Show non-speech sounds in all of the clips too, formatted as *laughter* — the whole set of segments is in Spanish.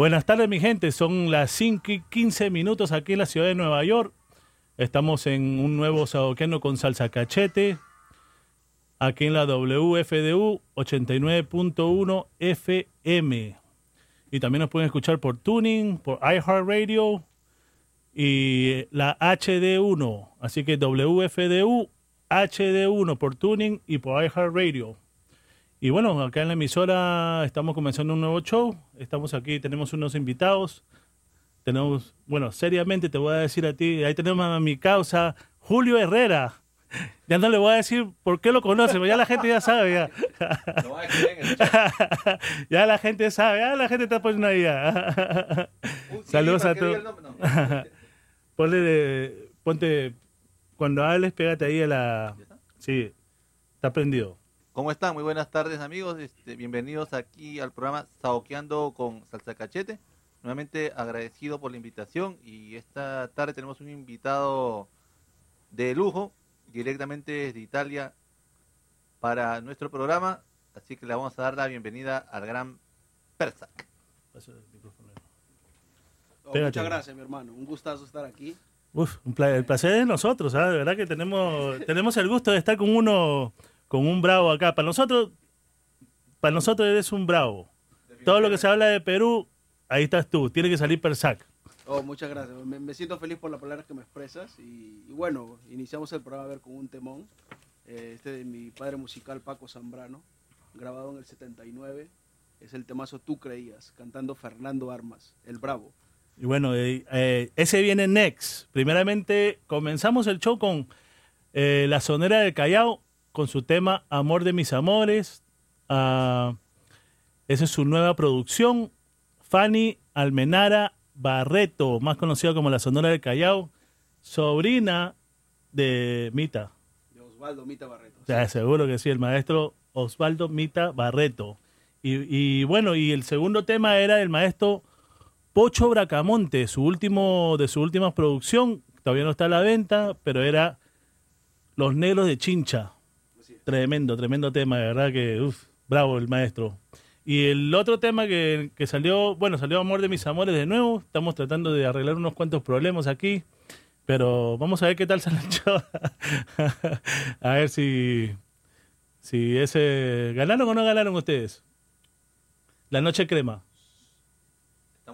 Buenas tardes, mi gente. Son las 5 y 15 minutos aquí en la ciudad de Nueva York. Estamos en un nuevo saboqueano con salsa cachete. Aquí en la WFDU 89.1 FM. Y también nos pueden escuchar por Tuning, por iHeartRadio y la HD1. Así que WFDU HD1 por Tuning y por iHeartRadio. Y bueno, acá en la emisora estamos comenzando un nuevo show. Estamos aquí, tenemos unos invitados. Tenemos, bueno, seriamente te voy a decir a ti, ahí tenemos a mi causa, Julio Herrera. Ya no le voy a decir por qué lo conoce, pero ya la gente ya sabe. Ya, *laughs* ya la gente sabe, ya la gente está poniendo ahí. ya. Saludos a todos. *laughs* Ponle ponte, cuando hables, pégate ahí a la... Sí, está prendido. ¿Cómo están? Muy buenas tardes amigos, Este, bienvenidos aquí al programa Saoqueando con Salsa Cachete. Nuevamente agradecido por la invitación y esta tarde tenemos un invitado de lujo directamente desde Italia para nuestro programa, así que le vamos a dar la bienvenida al gran Persac. Oh, muchas gracias, mi hermano. Un gustazo estar aquí. Uf, un el placer es de nosotros, ¿sabes? De verdad que tenemos, tenemos el gusto de estar con uno, con un bravo acá. Para nosotros, para nosotros eres un bravo. Todo lo que se habla de Perú, ahí estás tú. Tiene que salir Persac. Oh, muchas gracias. Me, me siento feliz por las palabras que me expresas. Y, y bueno, iniciamos el programa a ver con un temón. Eh, este de mi padre musical Paco Zambrano, grabado en el 79. Es el temazo Tú Creías, cantando Fernando Armas, el bravo. Y bueno, eh, eh, ese viene next. Primeramente, comenzamos el show con La Sonera del Callao, con su tema Amor de mis amores. Ah, esa es su nueva producción. Fanny Almenara Barreto, más conocida como La Sonora del Callao, sobrina de Mita. De Osvaldo Mita Barreto. Seguro que sí, el maestro Osvaldo Mita Barreto. Y, y bueno, y el segundo tema era del maestro Pocho Bracamonte, su último, de su última producción, todavía no está a la venta, pero era Los Negros de Chincha. Tremendo, tremendo tema, de verdad que, uff, bravo el maestro. Y el otro tema que, que salió, bueno, salió Amor de mis amores de nuevo, estamos tratando de arreglar unos cuantos problemas aquí, pero vamos a ver qué tal *laughs* sale a ver si, si ese... ¿Ganaron o no ganaron ustedes? La noche crema.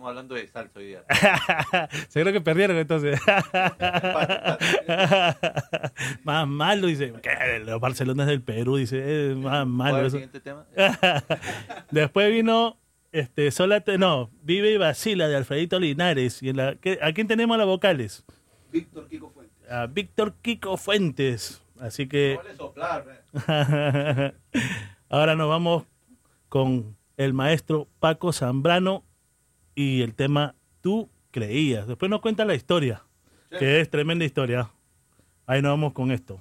Estamos hablando de salsa hoy día. *laughs* Seguro que perdieron entonces. *laughs* más malo, dice. ¿Qué? Los Barcelona es del Perú, dice. más ¿Cuál malo es el eso. siguiente tema? *laughs* Después vino este Sola Te- no, Vive y Vacila de Alfredito Linares. Y en la, ¿qué- ¿A quién tenemos las vocales? Víctor Kiko Fuentes. A Víctor Kiko Fuentes. Así que ¿Cuál es soplar? eh? ahora nos vamos con el maestro Paco Zambrano y el tema Tú creías. Después nos cuenta la historia, que es tremenda historia. Ahí nos vamos con esto.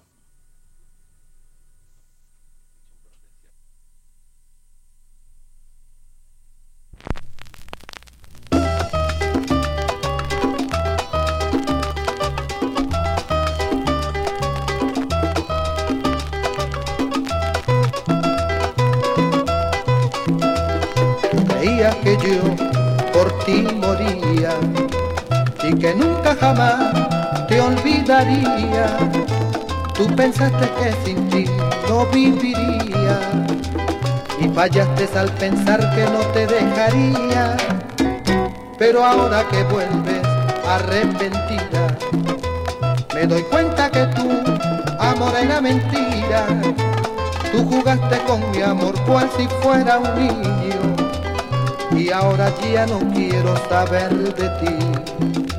Jamás te olvidaría. Tú pensaste que sin ti no viviría y fallaste al pensar que no te dejaría. Pero ahora que vuelves arrepentida, me doy cuenta que tu amor era mentira. Tú jugaste con mi amor cual si fuera un niño y ahora ya no quiero saber de ti.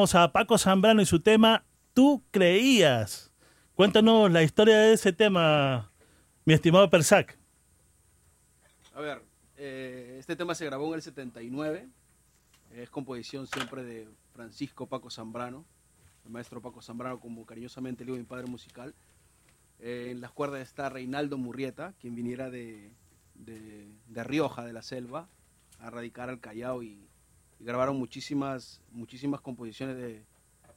A Paco Zambrano y su tema Tú creías. Cuéntanos la historia de ese tema, mi estimado Persac. A ver, eh, este tema se grabó en el 79. Es composición siempre de Francisco Paco Zambrano, el maestro Paco Zambrano, como cariñosamente le digo mi padre musical. Eh, en las cuerdas está Reinaldo Murrieta, quien viniera de, de, Rioja, de la selva, a radicar al Callao y, grabaron muchísimas composiciones de,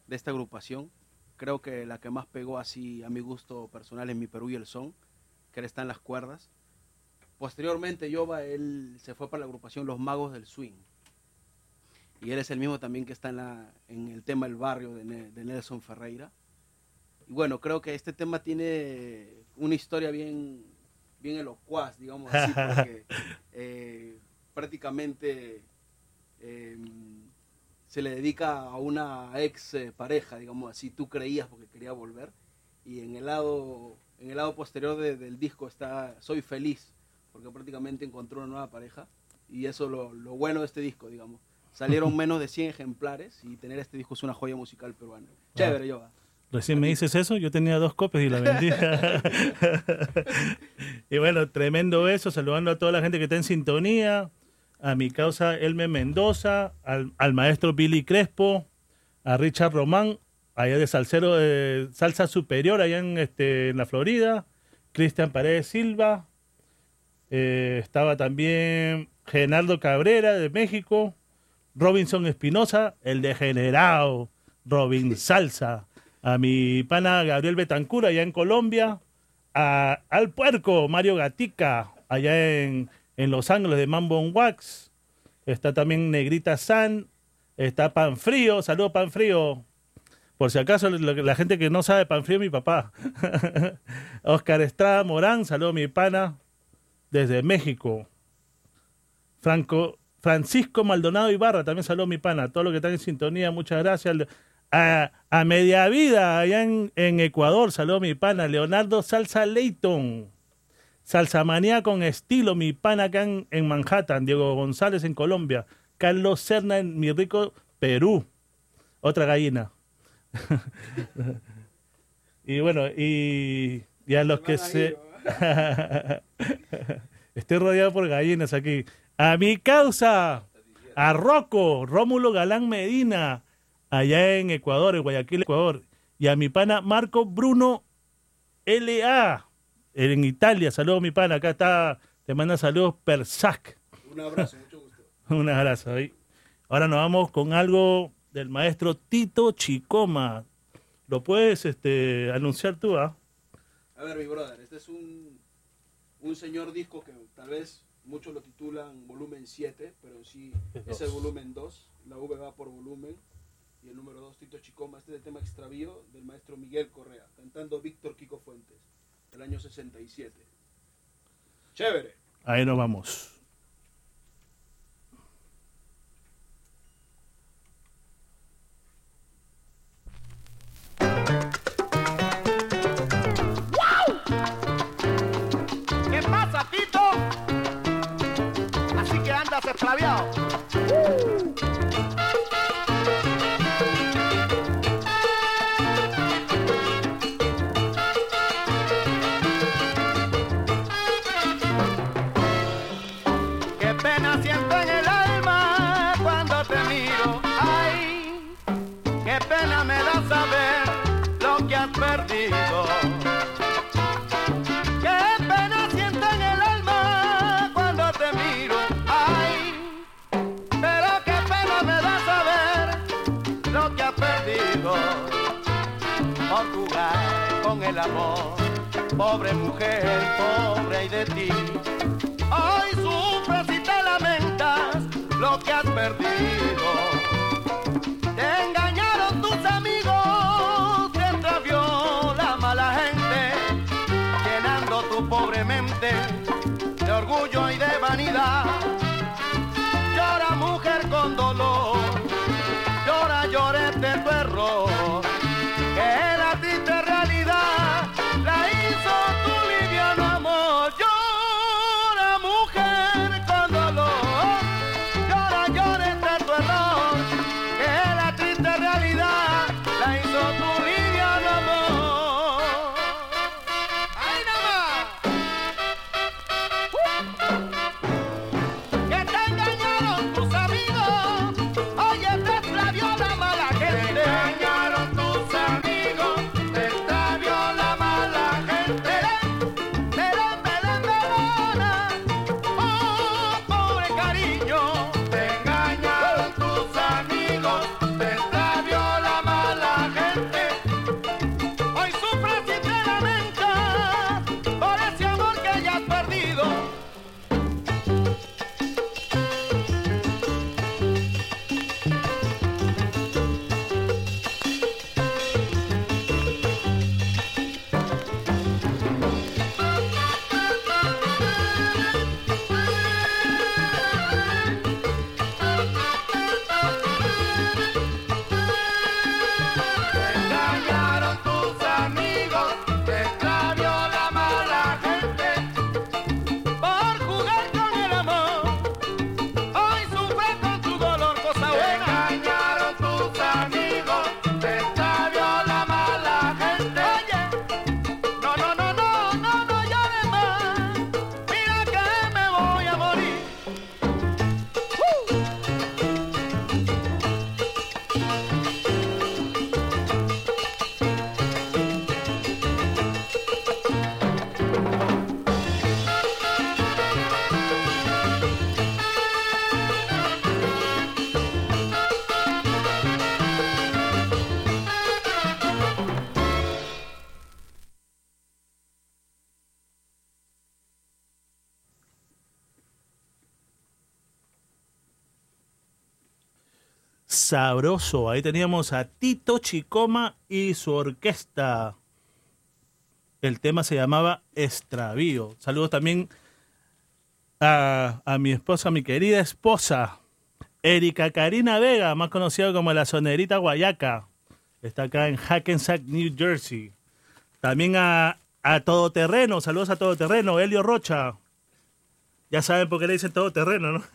de esta agrupación. Creo que la que más pegó así a mi gusto personal es Mi Perú y el Son, que él está en las cuerdas. Posteriormente, Yoba, él se fue para la agrupación Los Magos del Swing. Y él es el mismo también que está en, la, en el tema El Barrio de, Ne- de Nelson Ferreira. Y bueno, creo que este tema tiene una historia bien, bien elocuaz, digamos así, porque *laughs* eh, prácticamente eh, se le dedica a una ex eh, pareja, digamos así, tú creías porque quería volver. Y en el lado, en el lado posterior de- del disco está Soy feliz, porque prácticamente encontró una nueva pareja Y eso lo, lo bueno de este disco, digamos. Salieron *laughs* menos de 100 ejemplares y tener este disco es una joya musical peruana. Chévere, yo. Recién me dices eso, yo tenía dos copias y la vendí. *laughs* *laughs* y bueno, tremendo beso, saludando a toda la gente que está en sintonía, a mi causa Elme Mendoza, al, al maestro Billy Crespo, a Richard Román, allá de Salcero de Salsa Superior, allá en, este, en la Florida, Cristian Paredes Silva, eh, estaba también Genardo Cabrera de México, Robinson Espinosa, el degenerado, Robin *laughs* Salsa, a mi pana Gabriel Betancura allá en Colombia, a- al puerco Mario Gatica allá en, en Los Ángeles de Mambo on Wax, está también Negrita San, está Pan Frío, saludos Pan Frío, por si acaso la gente que no sabe Pan Frío mi papá, *laughs* Oscar Estrada Morán, saludos mi pana desde México, Franco, Francisco Maldonado Ibarra, también saludos mi pana, todos los que están en sintonía, muchas gracias. A, a Media Vida, allá en, en Ecuador, saludos mi pana, Leonardo Salsa Leighton, Salsa Manía con estilo, mi pana acá en, en Manhattan, Diego González en Colombia, Carlos Serna en mi rico Perú, otra gallina. *laughs* y bueno, y, y a los que se... *laughs* Estoy rodeado por gallinas aquí. A mi causa, a Rocco, Rómulo Galán Medina, allá en Ecuador, en Guayaquil, Ecuador. Y a mi pana Marco Bruno LA, en Italia. Saludos, mi pana. Acá está, te manda saludos Persac. Un abrazo, mucho gusto. *laughs* Un abrazo ahí. Ahora nos vamos con algo del maestro Tito Chicoma. ¿Lo puedes este, anunciar tú, ah? A ver, mi brother, este es un, un señor disco que tal vez muchos lo titulan volumen 7, pero sí Es es el volumen 2. La V va por volumen. Y el número 2, Tito Chicoma. Este es el tema extravío del maestro Miguel Correa, cantando Víctor Kiko Fuentes, del año 67. Chévere. Ahí nos vamos. ¿Qué pasa, Tito? Así que andas esclaviado. Qué Pobre mujer, pobre y de ti. Hoy sufres y te lamentas lo que has perdido. Te engañaron tus amigos, te extravió la mala gente llenando tu pobre mente de orgullo y de vanidad. Llora mujer con dolor, llora, de tu error, sabroso. Ahí teníamos a Tito Chicoma y su orquesta. El tema se llamaba Extravío. Saludos también a, a mi esposa, mi querida esposa, Erika Karina Vega, más conocida como la Sonerita Guayaca. Está acá en Hackensack, New Jersey. También a, a Todoterreno, saludos a Todoterreno, Helio Rocha. Ya saben por qué le dicen Todoterreno, ¿no? *laughs*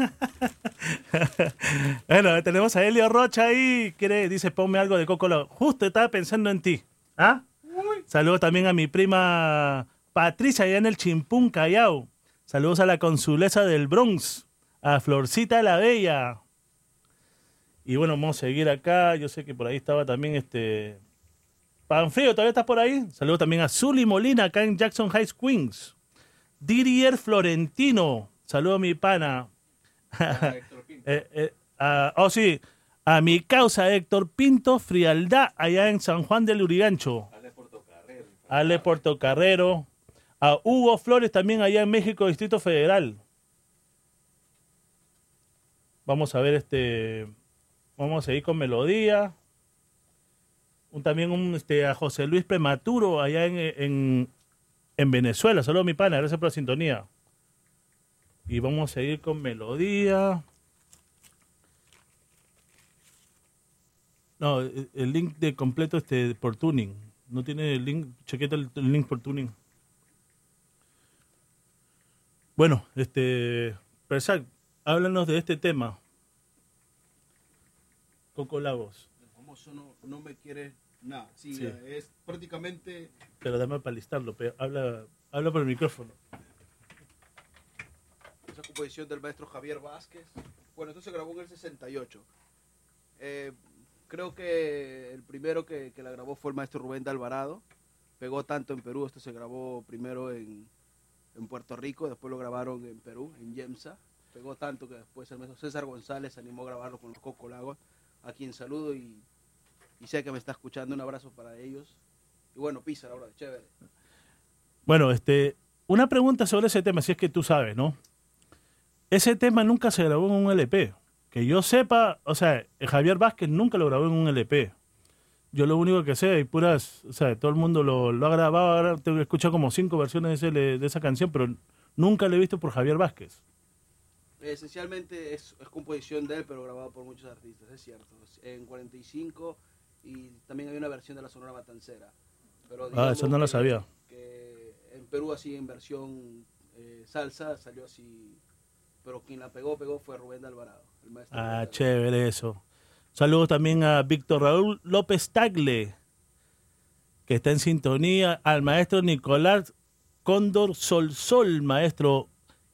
bueno, tenemos a Helio Rocha ahí, quiere, dice, ponme algo de Coco. Justo estaba pensando en ti. ¿Ah? Saludos también a mi prima Patricia allá en el Chimpún, Callao. Saludos a la consulesa del Bronx, a Florcita la Bella. Y bueno, vamos a seguir acá. Yo sé que por ahí estaba también este. Panfrío, ¿todavía estás por ahí? Saludos también a Zully Molina acá en Jackson Heights, Queens. Didier Florentino. Saludos a mi pana. *laughs* Eh, eh, oh, sí. A mi causa Héctor Pinto Frialdad allá en San Juan del Urigancho. Ale Portocarrero. A Hugo Flores también allá en México, Distrito Federal. Vamos a ver este. Vamos a seguir con melodía. Un- también un, este, a José Luis Prematuro allá en, en, en Venezuela. Saludos mi pana, gracias por la sintonía. Y vamos a seguir con melodía. No, el, link de completo este por tuning. No tiene el link, chequete el, link por tuning. Bueno, este, Persac, háblanos de este tema. Coco Lagos, El famoso no me quiere nada. Sí, Sí. es prácticamente pero dame para listarlo, pero habla, habla por el micrófono. esa composición del maestro Javier Vázquez. Bueno, esto se grabó en el 68. Eh, creo que el primero que, que la grabó fue el maestro Rubén de Alvarado. Pegó tanto en Perú, esto se grabó primero en, en Puerto Rico, después lo grabaron en Perú, en Yemsa. Pegó tanto que después el maestro César González animó a grabarlo con los Coco Lagos, a quien saludo y, y sé que me está escuchando. Un abrazo para ellos. Y bueno, pisa ahora, chévere. Bueno, este, una pregunta sobre ese tema, si es que tú sabes, ¿no? Ese tema nunca se grabó en un LP. Que yo sepa, o sea, Javier Vázquez nunca lo grabó en un LP. Yo lo único que sé, hay puras, o sea, todo el mundo lo, lo ha grabado, ahora tengo que escuchar como cinco versiones de, ese- de esa canción, pero nunca lo he visto por Javier Vázquez. Esencialmente es, es composición de él, pero grabado por muchos artistas, es cierto. En 45 y también hay una versión de la Sonora Matancera. Pero Ah, eso no lo sabía. Que en Perú así en versión eh, salsa salió así, pero quien la pegó, pegó fue Rubén de Alvarado, el maestro. De Ah, chévere eso. Saludos también a Víctor Raúl López Tagle, que está en sintonía, al maestro Nicolás Cóndor Sol Sol, maestro,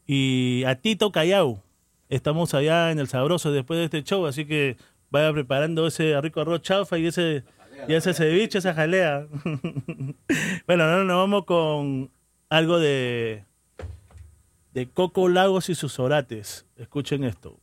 y a Tito Callao. Estamos allá en el Sabroso después de este show, así que vaya preparando ese rico arroz chaufa y ese, y ese ceviche, esa jalea. *laughs* bueno, ahora nos vamos con algo de, de Coco Lagos y sus orates. Escuchen esto.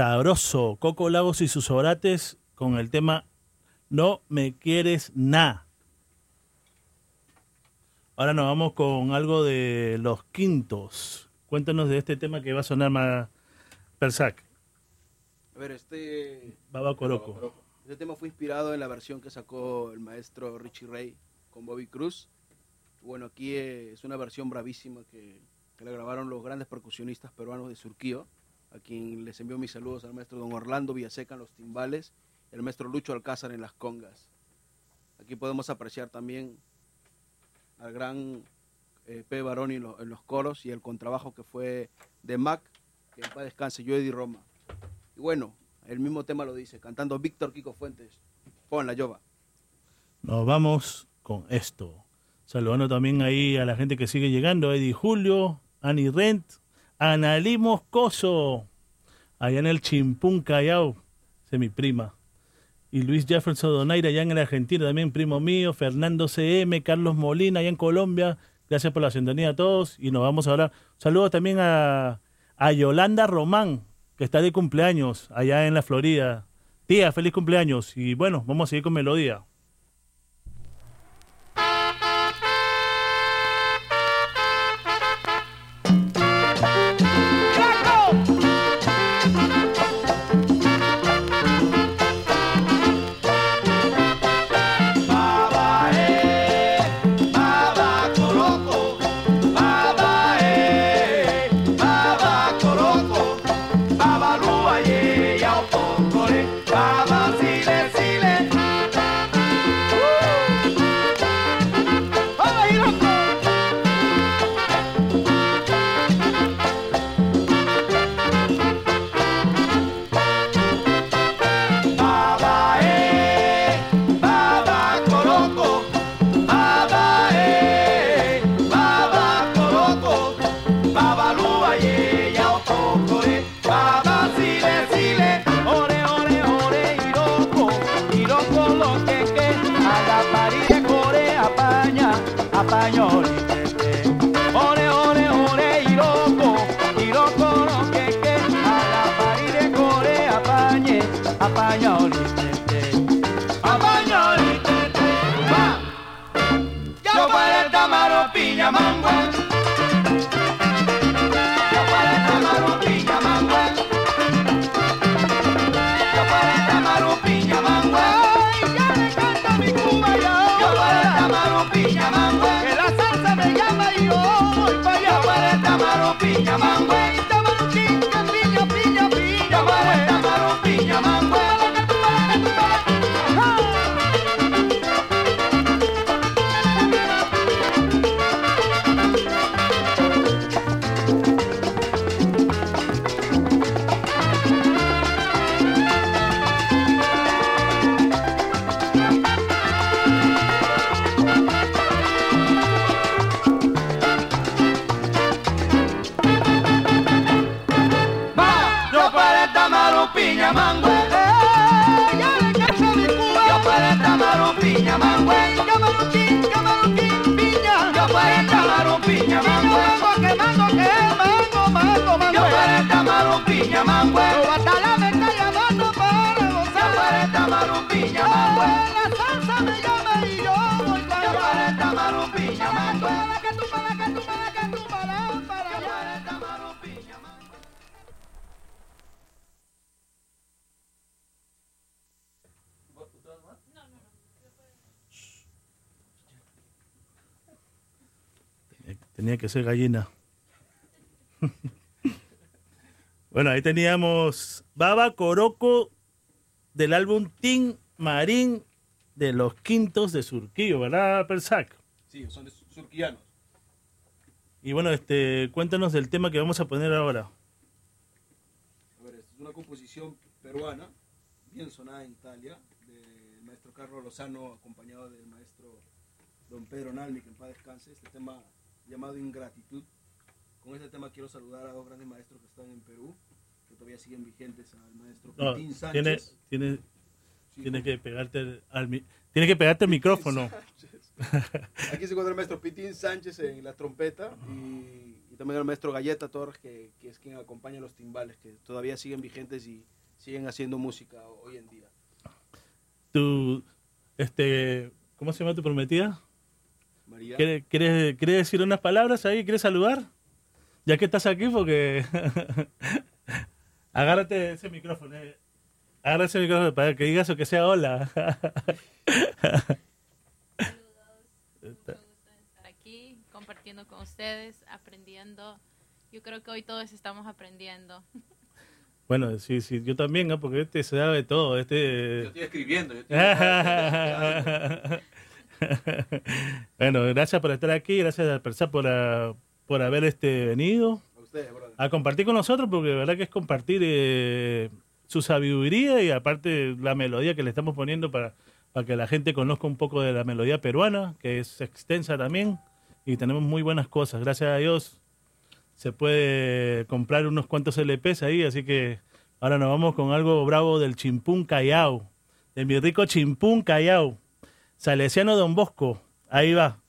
Sabroso. Coco Lagos y sus orates con el tema No me quieres nada. Ahora nos vamos con algo de los quintos. Cuéntanos de este tema que va a sonar más Persac. A ver, este, Baba Coroco. este tema fue inspirado en la versión que sacó el maestro Richie Ray con Bobby Cruz. Bueno, aquí eh, es una versión bravísima que, que la grabaron los grandes percusionistas peruanos de Surquío, a quien les envío mis saludos al maestro don Orlando Villaseca en los timbales y al maestro Lucho Alcázar en las congas. Aquí podemos apreciar también al gran eh, P. Baroni en, lo- en los coros y el contrabajo que fue de Mac, que en paz descanse, yo Eddie Roma. Y bueno, el mismo tema lo dice, cantando Víctor Kiko Fuentes. Pon la yoba. Nos vamos con esto. Saludando también ahí a la gente que sigue llegando. Eddie Julio, Ani Rent, Analí Moscoso, allá en el Chimpún Callao, es mi prima. Y Luis Jefferson Donaire, allá en la Argentina, también primo mío. Fernando CM, Carlos Molina, allá en Colombia. Gracias por la sintonía a todos. Y nos vamos ahora. Saludos también a, a Yolanda Román, que está de cumpleaños allá en la Florida. Tía, feliz cumpleaños. Y bueno, vamos a seguir con melodía. Tenía que ser gallina. *laughs* bueno, ahí teníamos Baba Coroco del álbum Team Marín de los Quintos de Surquillo, ¿verdad, Persac? Sí, son de surquianos. Y bueno, este, cuéntanos del tema que vamos a poner ahora. A ver, esta es una composición peruana, bien sonada en Italia, del maestro Carlos Lozano, acompañado del maestro don Pedro Nalmi, que en paz descanse. Este tema llamado Ingratitud. Con este tema quiero saludar a dos grandes maestros que están en Perú, que todavía siguen vigentes, al maestro No, Pitín tiene, Sánchez. tiene, Sí, tiene que pegarte el- al, tiene que pegarte el micrófono. *laughs* Aquí se encuentra el maestro Pitín Sánchez en la trompeta y, y también al maestro Galleta Torres, que, que es quien acompaña los timbales, que todavía siguen vigentes y siguen haciendo música hoy en día. Tu, este, ¿Cómo se llama tu prometida? María. ¿Quieres, quieres, quieres decir unas palabras ahí? ¿Quieres saludar? Ya que estás aquí, porque. *laughs* Agárrate ese micrófono. eh. Agárrate ese micrófono para que digas o que sea hola. De estar aquí compartiendo con ustedes, aprendiendo. Yo creo que hoy todos estamos aprendiendo. *laughs* bueno, sí, sí, yo también, ¿no? porque este se sabe todo. Yo Este. estoy escribiendo. yo estoy- *laughs* *laughs* bueno, gracias por estar aquí, gracias a Persá por, por haber este, venido. A ustedes, brother. a compartir con nosotros, porque de verdad que es compartir eh, su sabiduría y aparte la melodía que le estamos poniendo para, para que la gente conozca un poco de la melodía peruana, que es extensa también, y tenemos muy buenas cosas. Gracias a Dios se puede comprar unos cuantos LPs ahí, así que ahora nos vamos con algo bravo del Chimpún Callao, de mi rico Chimpún Callao, Salesiano Don Bosco, ahí va.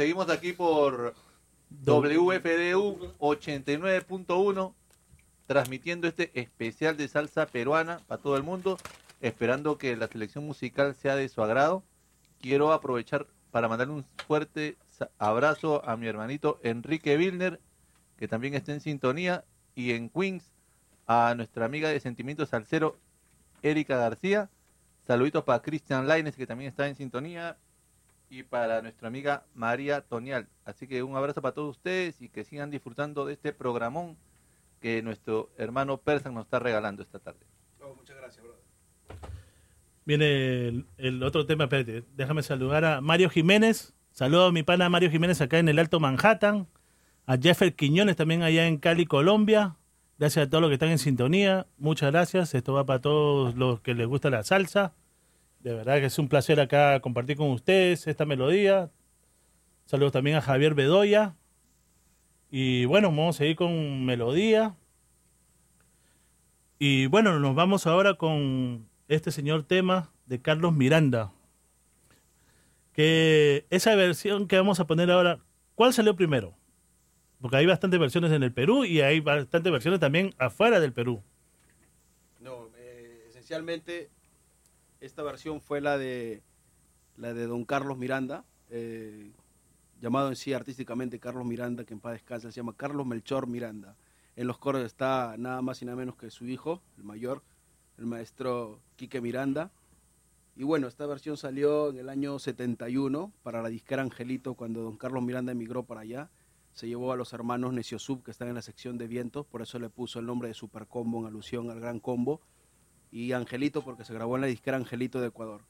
Seguimos aquí por WFDU 89.1 transmitiendo este especial de salsa peruana para todo el mundo, esperando que la selección musical sea de su agrado. Quiero aprovechar para mandarle un fuerte abrazo a mi hermanito Enrique Wilner, que también está en sintonía, y en Queens a nuestra amiga de Sentimientos Salcero, Erika García. Saluditos para Christian Laines, que también está en sintonía, y para nuestra amiga María Tonial. Así que un abrazo para todos ustedes y que sigan disfrutando de este programón que nuestro hermano Persan nos está regalando esta tarde. muchas gracias, brother. Viene el, el otro tema, espérate, déjame saludar a Mario Jiménez. Saludo a mi pana Mario Jiménez acá en el Alto Manhattan. A Jeffer Quiñones también allá en Cali, Colombia. Gracias a todos los que están en sintonía. Muchas gracias. Esto va para todos los que les gusta la salsa. De verdad que es un placer acá compartir con ustedes esta melodía. Saludos también a Javier Bedoya. Y bueno, vamos a seguir con melodía. Y bueno, nos vamos ahora con este señor tema de Carlos Miranda. Que esa versión que vamos a poner ahora, ¿cuál salió primero? Porque hay bastantes versiones en el Perú y hay bastantes versiones también afuera del Perú. No, eh, esencialmente esta versión fue la de la de Don Carlos Miranda, eh, llamado en sí artísticamente Carlos Miranda, que en paz descansa, se llama Carlos Melchor Miranda. En los coros está nada más y nada menos que su hijo, el mayor, el maestro Quique Miranda. Y bueno, esta versión salió en el año 71 para la disquera Angelito, cuando don Carlos Miranda emigró para allá. Se llevó a los hermanos Neciosub, que están en la sección de vientos, por eso le puso el nombre de Super Combo en alusión al Gran Combo. Y Angelito, porque se grabó en la disquera Angelito de Ecuador.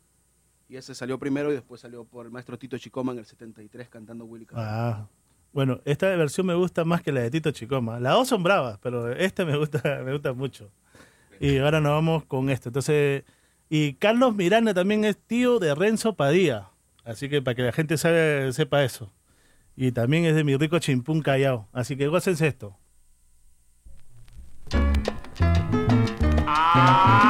Y ese salió primero y después salió por el maestro Tito Chicoma en el 73 cantando Willy Colón. Ah, bueno, esta versión me gusta más que la de Tito Chicoma. Las dos son bravas, pero esta me gusta, *laughs* me gusta mucho. Y ahora nos vamos con esto. Entonces, y Carlos Miranda también es tío de Renzo Padilla. Así que para que la gente sabe- sepa eso. Y también es de mi rico chimpún callao. Así que gócense esto. No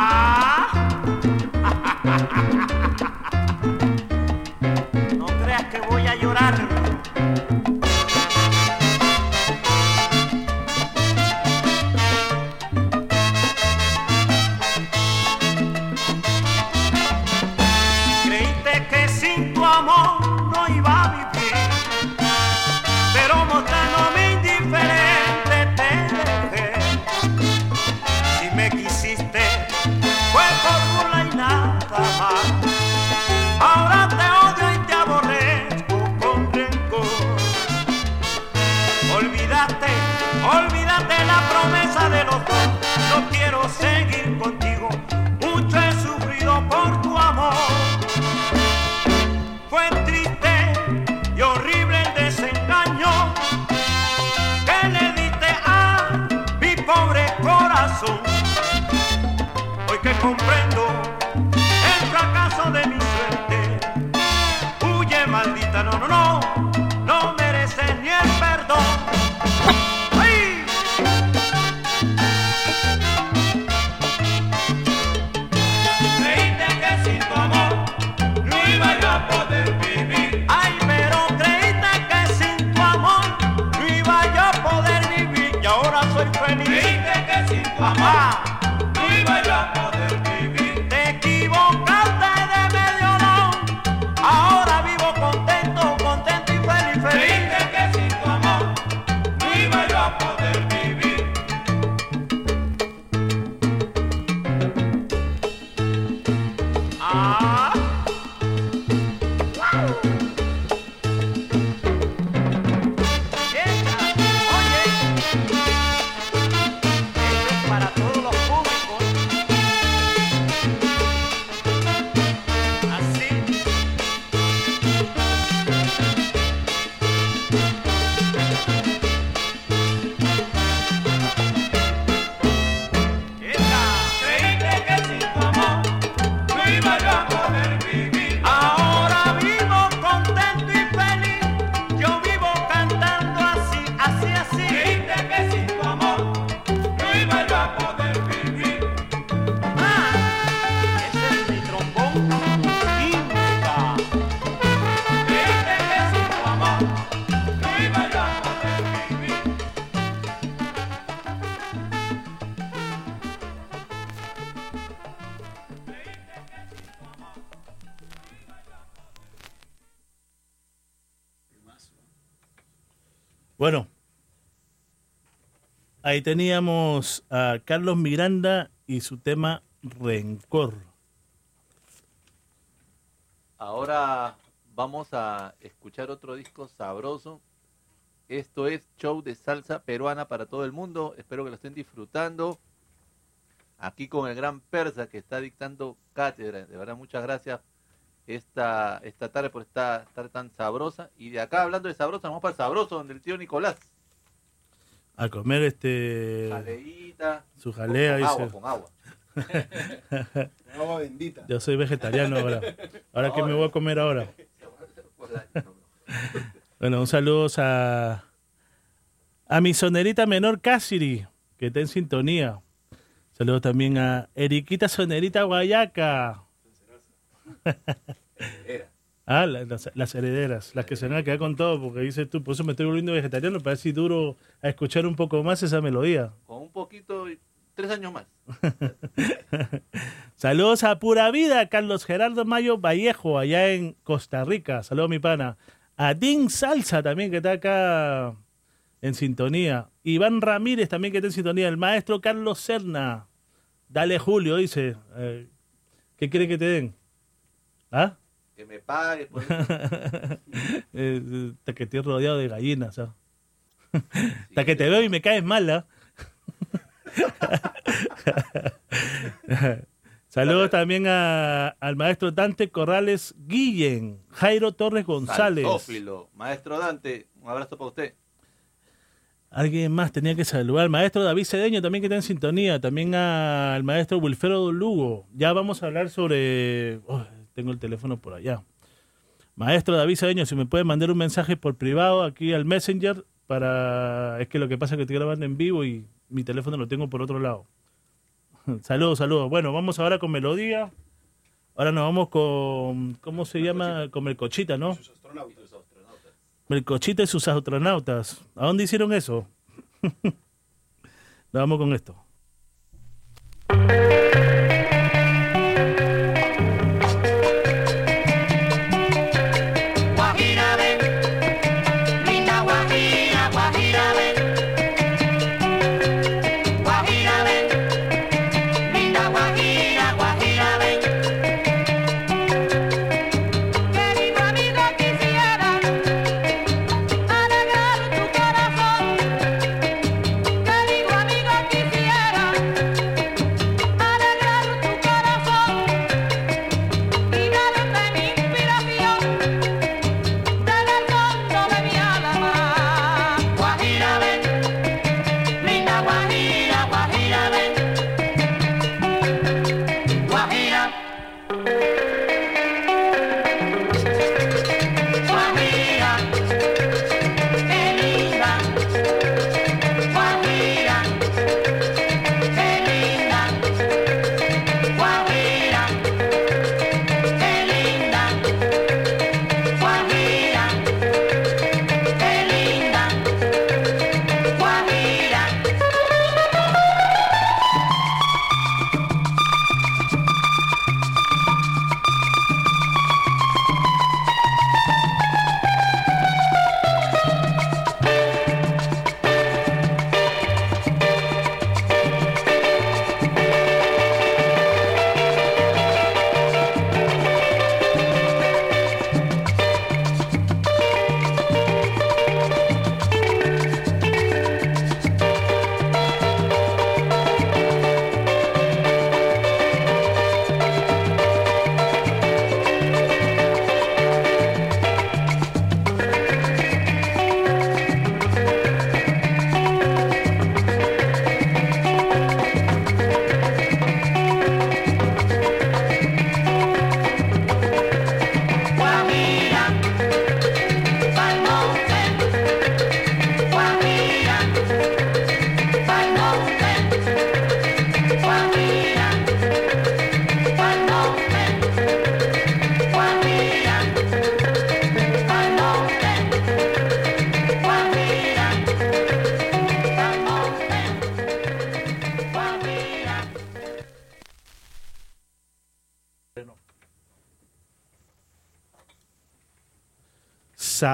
comprendo Bueno, ahí teníamos a Carlos Miranda y su tema Rencor. Ahora vamos a escuchar otro disco sabroso. Esto es show de salsa peruana para todo el mundo. Espero que lo estén disfrutando. Aquí con el gran persa que está dictando cátedra. De verdad, muchas gracias esta, esta tarde por estar, estar tan sabrosa. Y de acá, hablando de sabrosa, vamos para el sabroso, donde el tío Nicolás. A comer este su jalea, con, agua, con agua. *laughs* Agua bendita. Yo soy vegetariano ahora. Ahora que me voy a comer ahora. Bueno, un saludo a, a mi sonerita menor Cassidy, que está en sintonía. Saludos también a Eriquita Sonerita Guayaca. Ah, la- las, las herederas, las que se van a quedar con todo, porque dices tú, por eso me estoy volviendo vegetariano, para ver si duro a escuchar un poco más esa melodía. Con un poquito, tres años más. *laughs* Saludos a Pura Vida, Carlos Gerardo Mayo Vallejo, allá en Costa Rica. Saludos, mi pana. A Din Salsa también, que está acá en sintonía. Iván Ramírez también, que está en sintonía. El maestro Carlos Serna. Dale, Julio, dice. Eh, ¿Qué quiere que te den? ¿Ah? Que me pague. *laughs* Eh, hasta que estoy rodeado de gallinas. ¿ah? Hasta que te veo y me caes mal. ¿ah? *laughs* Saludos también a- al maestro Dante Corrales Guillen, Jairo Torres González. Maestro Dante, un abrazo para usted. Alguien más tenía que saludar. Al maestro David Cedeño también que está en sintonía. También al maestro Wilfredo Lugo. Ya vamos a hablar sobre... oh, tengo el teléfono por allá. Maestro David Cedeño, si me puede mandar un mensaje por privado aquí al Messenger para... Es que lo que pasa es que estoy grabando en vivo y mi teléfono lo tengo por otro lado. *laughs* saludos, saludos. Bueno, vamos ahora con melodía. Ahora nos vamos con... ¿Cómo se llama? Con Melcochita, ¿no? Melcochita y sus astronautas. ¿A dónde hicieron eso? *laughs* Nos vamos con esto.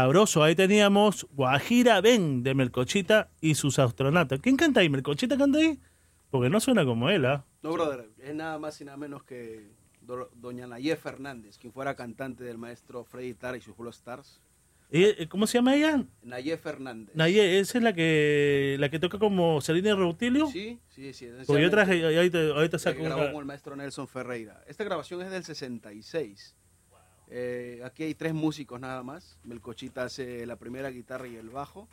Sabroso. Ahí teníamos Guajira Ben de Melcochita y sus astronautas. ¿Quién canta ahí? ¿Melcochita canta ahí? Porque no suena como él, ¿ah? No, brother, es nada más y nada menos que do- doña Nayé Fernández, quien fuera cantante del maestro Freddy Tara y sus Blue Stars. ¿Y, eh, ¿Cómo se llama ella? Nayé Fernández. Naye, esa es la que la que toca como Selena Reutilio. Sí, sí, sí. Porque yo traje, ahorita, ahorita saco que una- grabó con el maestro Nelson Ferreira. Esta grabación es del 66. Eh, aquí hay tres músicos nada más. Melcochita hace la primera guitarra y el bajo.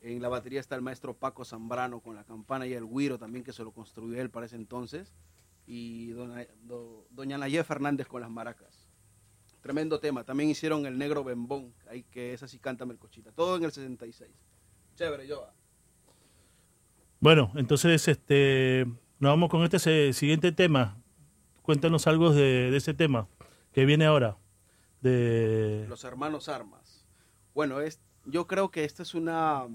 En la batería está el maestro Paco Zambrano con la campana y el güiro también que se lo construyó él para ese entonces. Y dona- do- doña Nayé Fernández con las maracas. Tremendo tema. También hicieron el negro bembón, ahí que esa sí canta Melcochita. Todo en el 66. Chévere, yo. Bueno, entonces este nos vamos con este siguiente tema. Cuéntanos algo de, de ese tema que viene ahora. De Los hermanos Armas. Bueno, es, yo creo que este es una,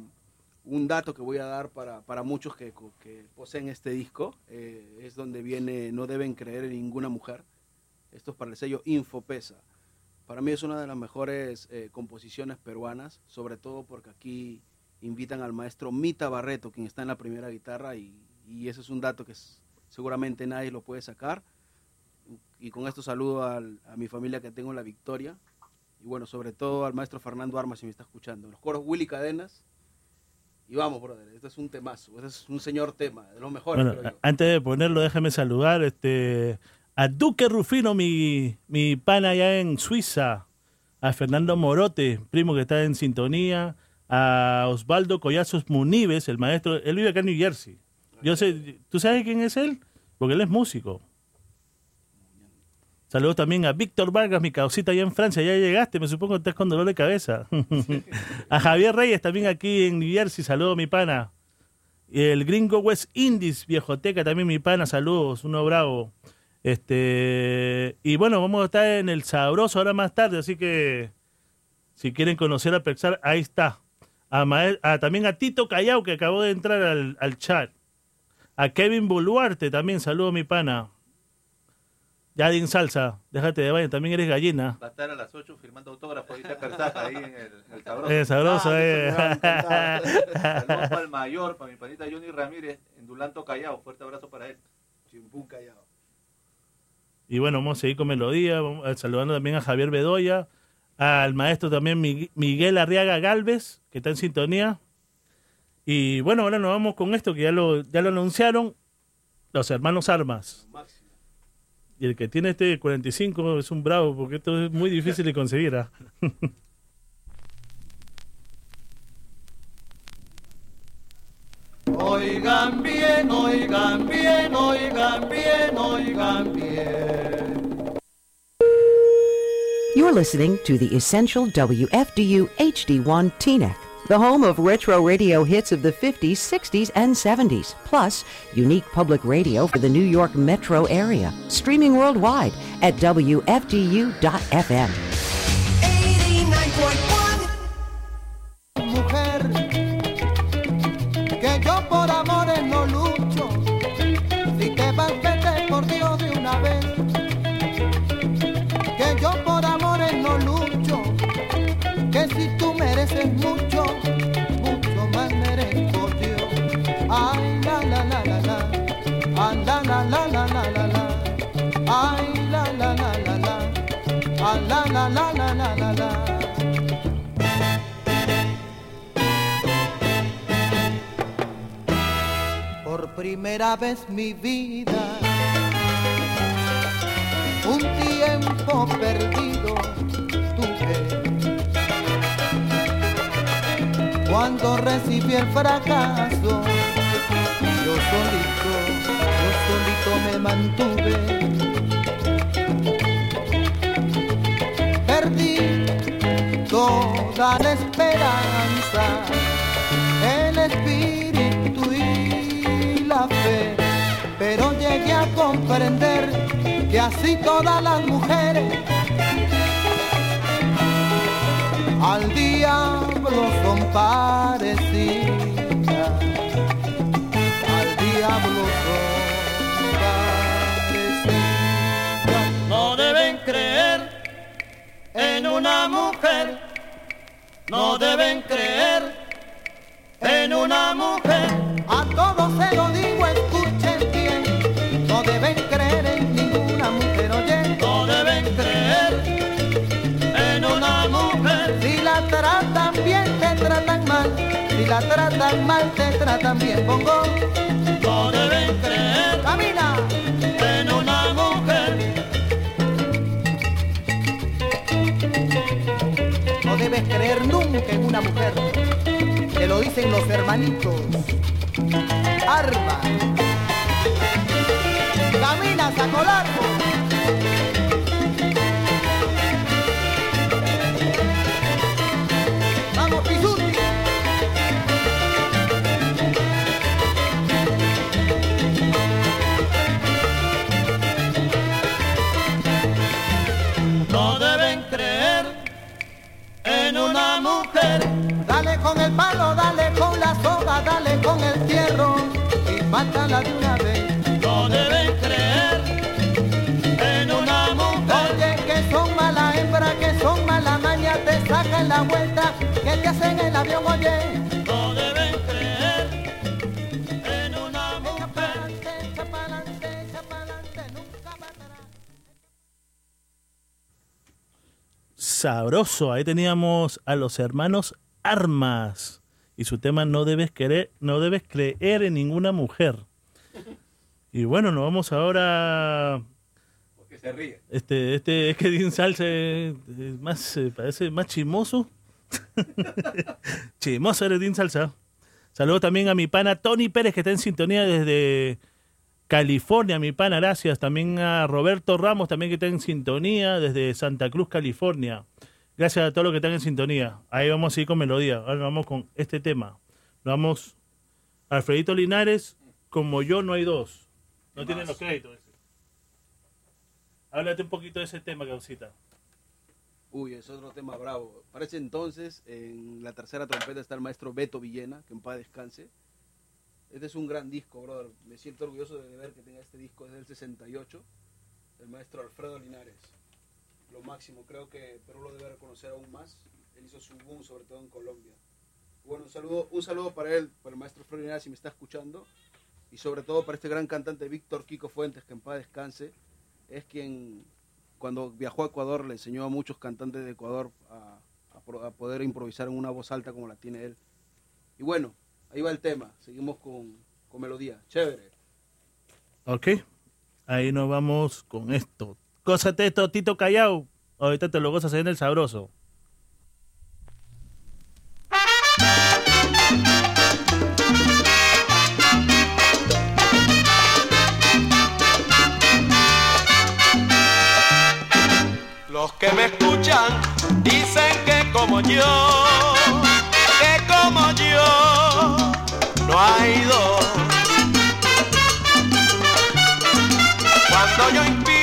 un dato que voy a dar para, para muchos que, que poseen este disco. Eh, es donde viene No deben creer en ninguna mujer. Esto es para el sello Infopesa. Para mí es una de las mejores eh, composiciones peruanas, sobre todo porque aquí invitan al maestro Mita Barreto, quien está en la primera guitarra, y, y ese es un dato que seguramente nadie lo puede sacar. Y con esto saludo al- a mi familia que tengo en la Victoria, y bueno, sobre todo al maestro Fernando Armas, si me está escuchando. Los coros Willy Cadenas. Y vamos, brother, este es un temazo, este es un señor tema, de los mejores, Bueno, creo yo. antes de ponerlo, déjame saludar este, a Duque Rufino, mi, mi pana allá en Suiza, a Fernando Morote, primo que está en sintonía, a Osvaldo Collazos Munives, el maestro, él vive acá en New Jersey. Yo sé, ¿tú sabes quién es él? Porque él es músico. Saludos también a Víctor Vargas, mi causita allá en Francia. Ya llegaste, me supongo que estás con dolor de cabeza. *laughs* a Javier Reyes también aquí en New Jersey. Saludos, mi pana. El gringo West Indies, viejoteca, también mi pana, saludos, uno bravo. Este, y bueno, vamos a estar en el sabroso ahora más tarde, así que si quieren conocer a Pexar, ahí está. A a- también a Tito Callao, que acabó de entrar al, al chat. A Kevin Boluarte, también saludo mi pana. Yadin Salsa, déjate de vaina, también eres gallina. Va a estar a las 8 firmando autógrafo ahí de Persaca, ahí en el, en el sabroso. Eh, sabroso, Ah, eh. encantar. *laughs* *laughs* Saludos para el mayor, para mi panita Johnny Ramírez, en Dulanto Callao. Fuerte abrazo para él. Chimpún Callao. Y bueno, vamos a seguir con melodía, a- saludando también a Javier Bedoya, al maestro también Mig- Miguel Arriaga Galvez, que está en sintonía. Y bueno, ahora nos vamos con esto que ya lo, ya lo anunciaron, los hermanos Armas. Y el que tiene este 45 es un bravo, porque esto es muy difícil de conseguir. ¿ah? *laughs* Oigan bien, oigan bien, oigan bien, oigan bien. You're listening to the Essential WFDU HD1 TNEC, the home of retro radio hits of the 50s, 60s, and 70s, plus unique public radio for the New York metro area, streaming worldwide at WFDU.FM. primera vez mi vida. Un tiempo perdido tuve. Cuando recibí el fracaso, yo solito, yo solito me mantuve. Perdí toda la esperanza, pero llegué a comprender que así todas las mujeres al diablo son parecidas, al diablo son parecidas. No deben creer en una mujer no deben creer en una mujer. La tratan mal, te tratan bien. Pongo, No deben creer camina. en una mujer. No debes creer nunca en una mujer. Te lo dicen los hermanitos. Arma. Camina, saco largo. Con el palo, dale con la soga, dale con el fierro y mátala de una vez. No deben creer en una mujer. Oye, que son malas hembras, que son malas mañas, te sacan la vuelta, que te hacen el avión, oye. Sabroso, ahí teníamos a los hermanos Armas y su tema No debes querer, no debes creer en ninguna mujer. Y bueno, nos vamos ahora Porque se ríe. Este, este, es que Dean es más, eh, parece más chimoso. *laughs* chimoso eres Dean Salsa. Saludos también a mi pana Tony Pérez, que está en sintonía desde California, mi pana, gracias. También a Roberto Ramos, también que está en sintonía desde Santa Cruz, California. Gracias a todos los que están en sintonía. Ahí vamos a ir con melodía. Ahora vamos con este tema. Vamos Alfredito Linares, como yo no hay dos. No tienen los créditos. ese. Háblate un poquito de ese tema, Causita. Uy, es otro tema bravo. Para ese entonces, en la tercera trompeta está el maestro Beto Villena, que en paz descanse. Este es un gran disco, brother. Me siento orgulloso de ver que tenga este disco desde el 68. El maestro Alfredo Linares. Lo máximo, creo que Perú lo debe reconocer aún más. Él hizo su boom, sobre todo en Colombia. Bueno, un saludo, un saludo para él, para el maestro Linares, si me está escuchando. Y sobre todo para este gran cantante Víctor Kiko Fuentes, que en paz descanse. Es quien cuando viajó a Ecuador le enseñó a muchos cantantes de Ecuador a poder improvisar en una voz alta como la tiene él. Y bueno, ahí va el tema. Seguimos con, con melodía. Chévere. Ok. Ahí nos vamos con esto. Gózate esto, Tito Callao. Ahorita te lo gozas en el sabroso. Los que me escuchan dicen que como yo, que como yo, no hay dos. Cuando yo inspiro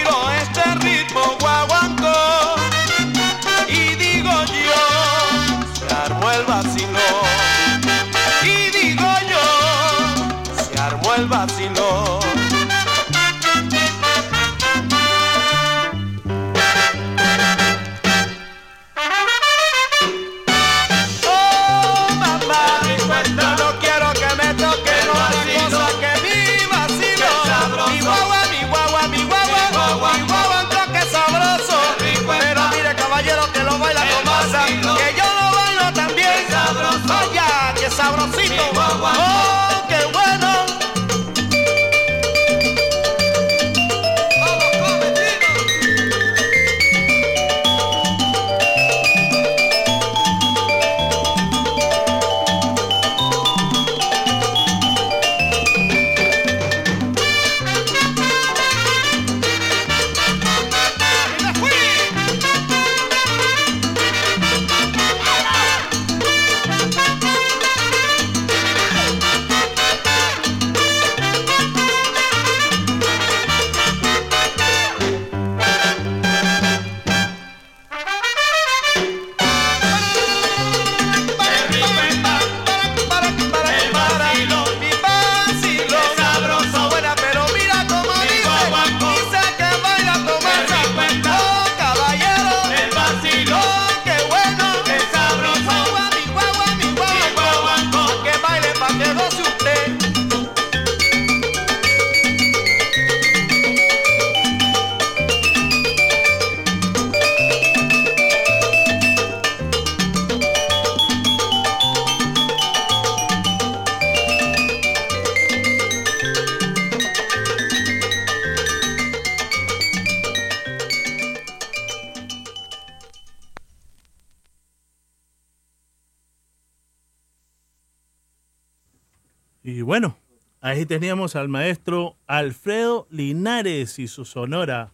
teníamos al maestro Alfredo Linares y su sonora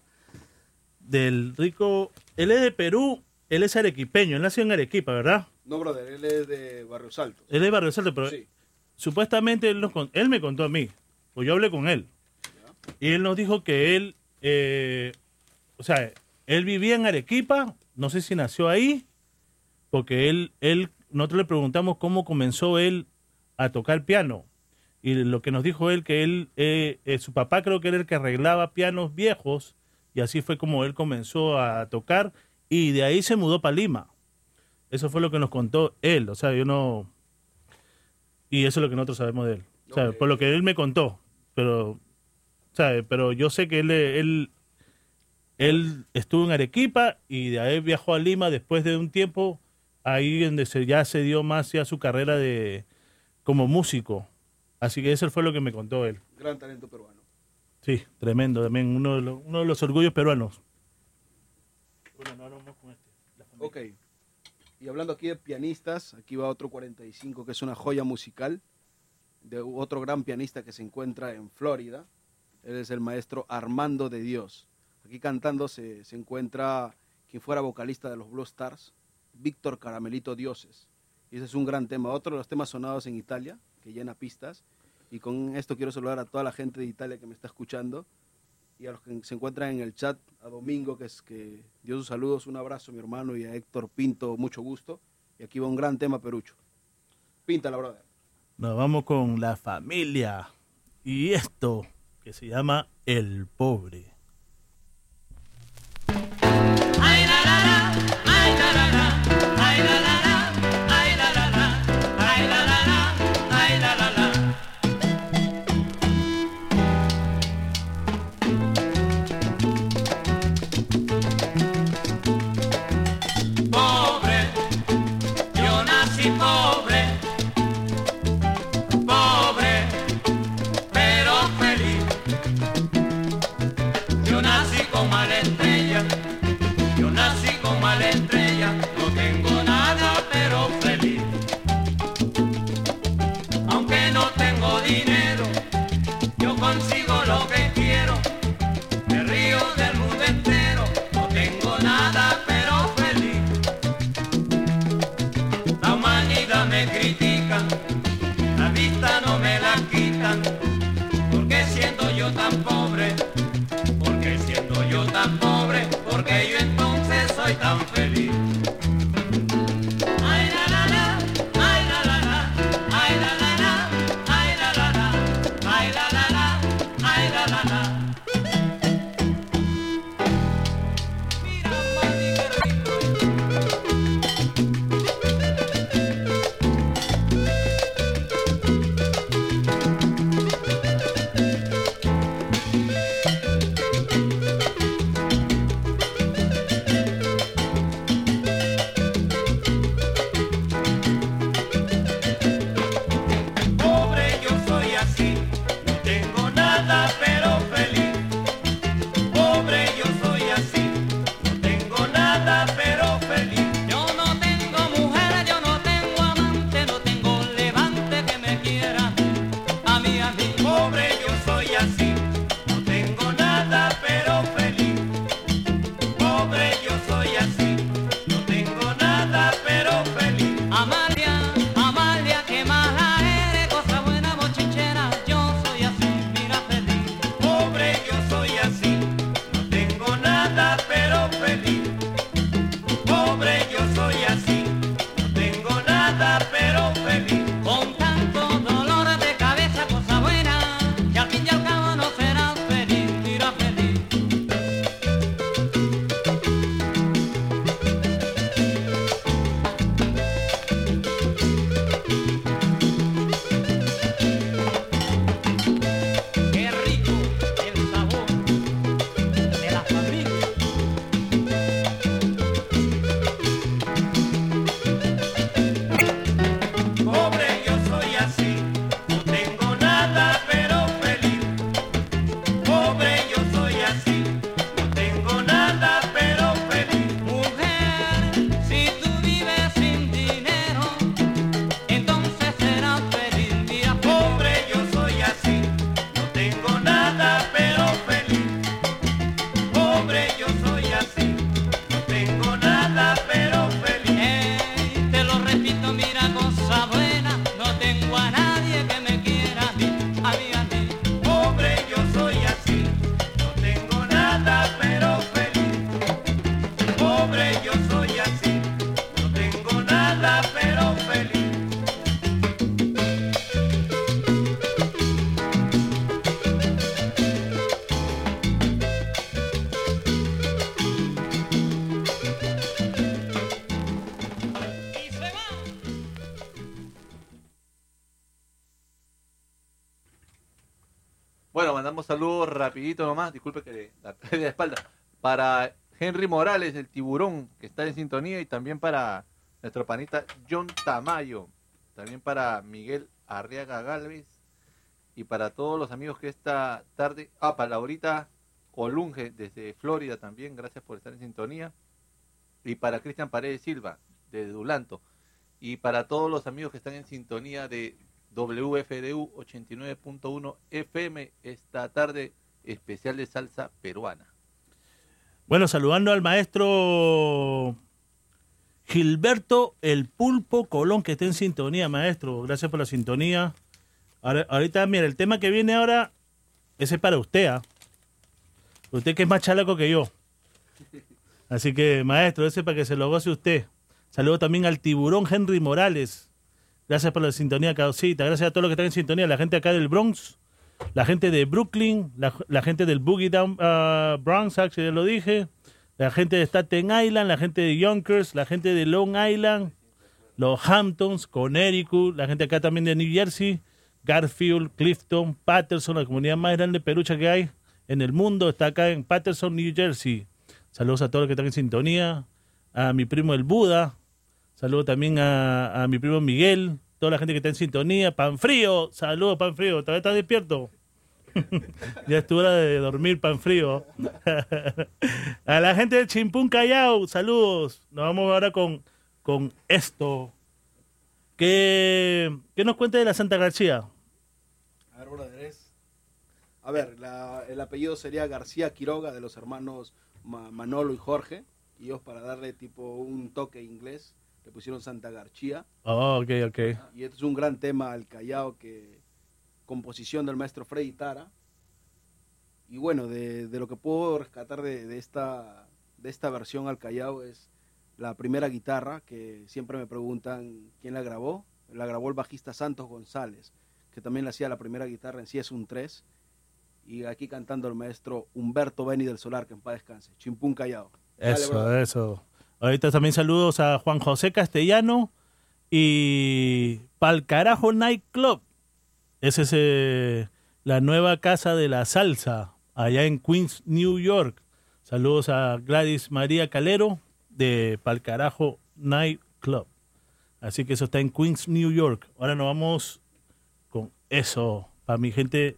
del rico. Él es de Perú, él es arequipeño, él nació en Arequipa, ¿verdad? No, brother, él es de Barrios Altos. Él es de Barrio Salto, pero Sí. supuestamente él, nos él me contó a mí, o yo hablé con él. Y él nos dijo que él, eh, o sea, él vivía en Arequipa, no sé si nació ahí, porque él, él, nosotros le preguntamos cómo comenzó él a tocar piano. Y lo que nos dijo él, que él, eh, eh, su papá creo que era el que arreglaba pianos viejos, y así fue como él comenzó a tocar, y de ahí se mudó para Lima. Eso fue lo que nos contó él, o sea, yo no... Y eso es lo que nosotros sabemos de él. O sea, Ok. por lo que él me contó. Pero, ¿sabe? Pero yo sé que él, él, él estuvo en Arequipa y de ahí viajó a Lima después de un tiempo, ahí donde se, ya se dio más ya su carrera de como músico. Así que eso fue lo que me contó él. Gran talento peruano. Sí, tremendo también, uno de los, uno de los orgullos peruanos. Bueno, no hablamos con este. Ok. Y hablando aquí de pianistas, aquí va otro 45 que es una joya musical de otro gran pianista que se encuentra en Florida. Él es el maestro Armando de Dios. Aquí cantando se, se encuentra quien fuera vocalista de los Blue Stars, Víctor Caramelito Dioses. Y ese es un gran tema, otro de los temas sonados en Italia, que llena pistas. Y con esto quiero saludar a toda la gente de Italia que me está escuchando y a los que se encuentran en el chat, a Domingo, que es que dio sus saludos, un abrazo mi hermano y a Héctor Pinto, mucho gusto. Y aquí va un gran tema, Perucho. Píntala, brother. Nos vamos con la familia y esto que se llama El. Pobre, saludos rapidito nomás, disculpe que la *laughs* trae de la espalda, para Henry Morales, el tiburón, que está en sintonía, y también para nuestro panita John Tamayo, también para Miguel Arriaga Galvez, y para todos los amigos que esta tarde, ah, para Laurita Olunge, desde Florida también, gracias por estar en sintonía, y para Cristian Paredes Silva, de Dulanto, y para todos los amigos que están en sintonía de WFDU 89.1 FM esta tarde especial de salsa peruana. Bueno, saludando al maestro Gilberto El Pulpo Colón, que está en sintonía, maestro. Gracias por la sintonía. Ahorita, mira, el tema que viene ahora, ese es para usted, ¿ah? Usted que es más chalaco que yo. Así que, maestro, ese para que se lo goce usted. Saludo también al tiburón Henry Morales. Gracias por la sintonía, Causita. Gracias a todos los que están en sintonía. La gente acá del Bronx, la gente de Brooklyn, la, gente del Boogie Down ah, Bronx, actually, ya lo dije. La gente de Staten Island, la gente de Yonkers, la gente de Long Island, los Hamptons, Connecticut, la gente acá también de New Jersey, Garfield, Clifton, Patterson, la comunidad más grande perucha que hay en el mundo, está acá en Patterson, New Jersey. Saludos a todos los que están en sintonía, a mi primo el Buda, saludo también a, mi primo Miguel, toda la gente que está en sintonía, Pan Frío, saludos Pan Frío, ¿todavía estás despierto? *laughs* ya es tu hora de dormir, Pan Frío. *laughs* a la gente de Chimpún Callao, saludos. Nos vamos ahora con, con esto. ¿Qué, ¿Qué nos cuenta de la Santa García? A ver, brother, A ver, el apellido sería García Quiroga de los hermanos Ma- Manolo y Jorge. Y para darle tipo un toque inglés le pusieron Santa García. Oh, ok, ok. Y este es un gran tema al Callao que composición del maestro Freddy Tara. Y bueno, de, de lo que puedo rescatar de, de esta, de esta versión al Callao es la primera guitarra, que siempre me preguntan quién la grabó. La grabó el bajista Santos González, que también le hacía la primera guitarra en sí es un 3. Y aquí cantando el maestro Humberto Beni del Solar, que en paz descanse. Chimpún Callao. Eso, eso. Ahorita también saludos a Juan José Castellano y Pal Carajo Night Club. Esa es eh, la nueva casa de la salsa allá en Queens, New York. Saludos a Gladys María Calero de Pal Carajo Night Club. Así que eso está en Queens, New York. Ahora nos vamos con eso para mi gente.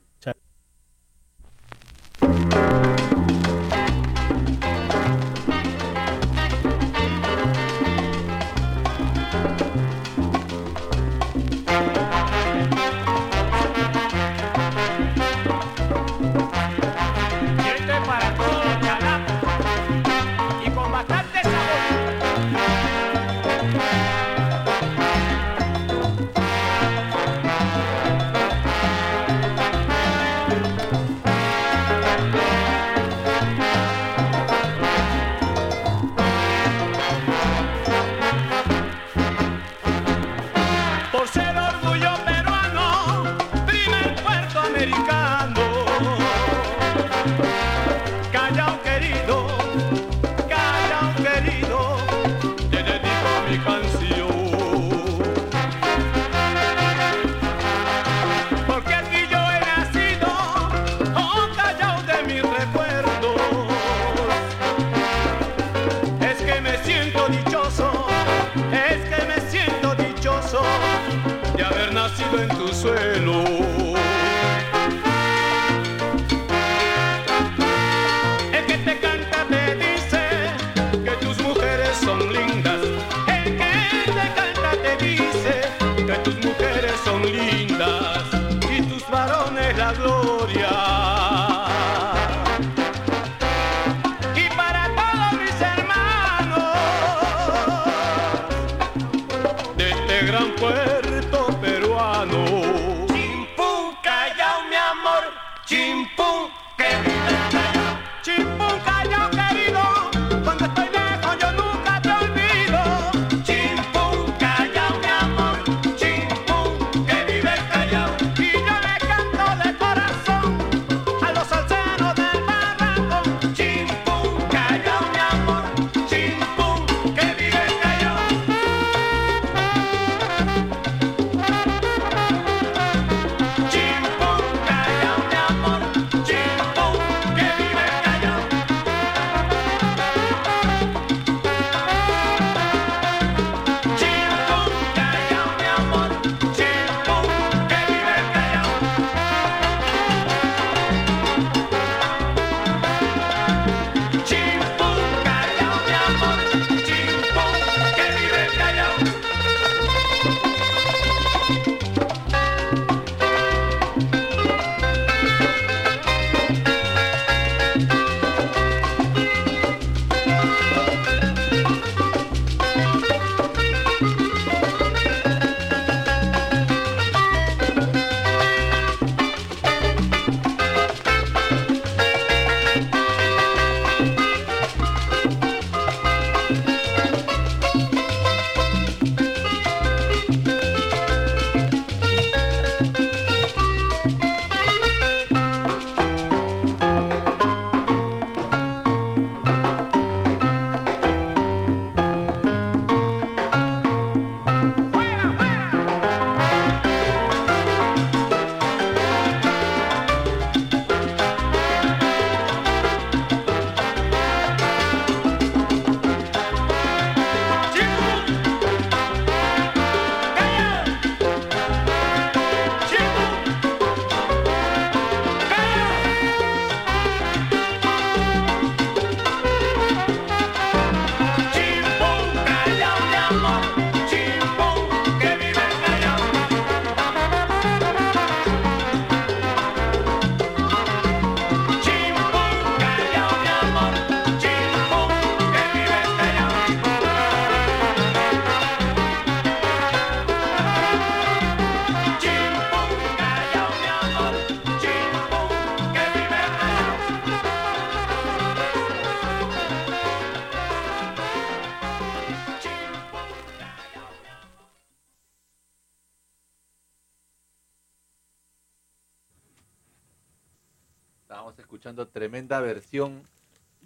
Tremenda versión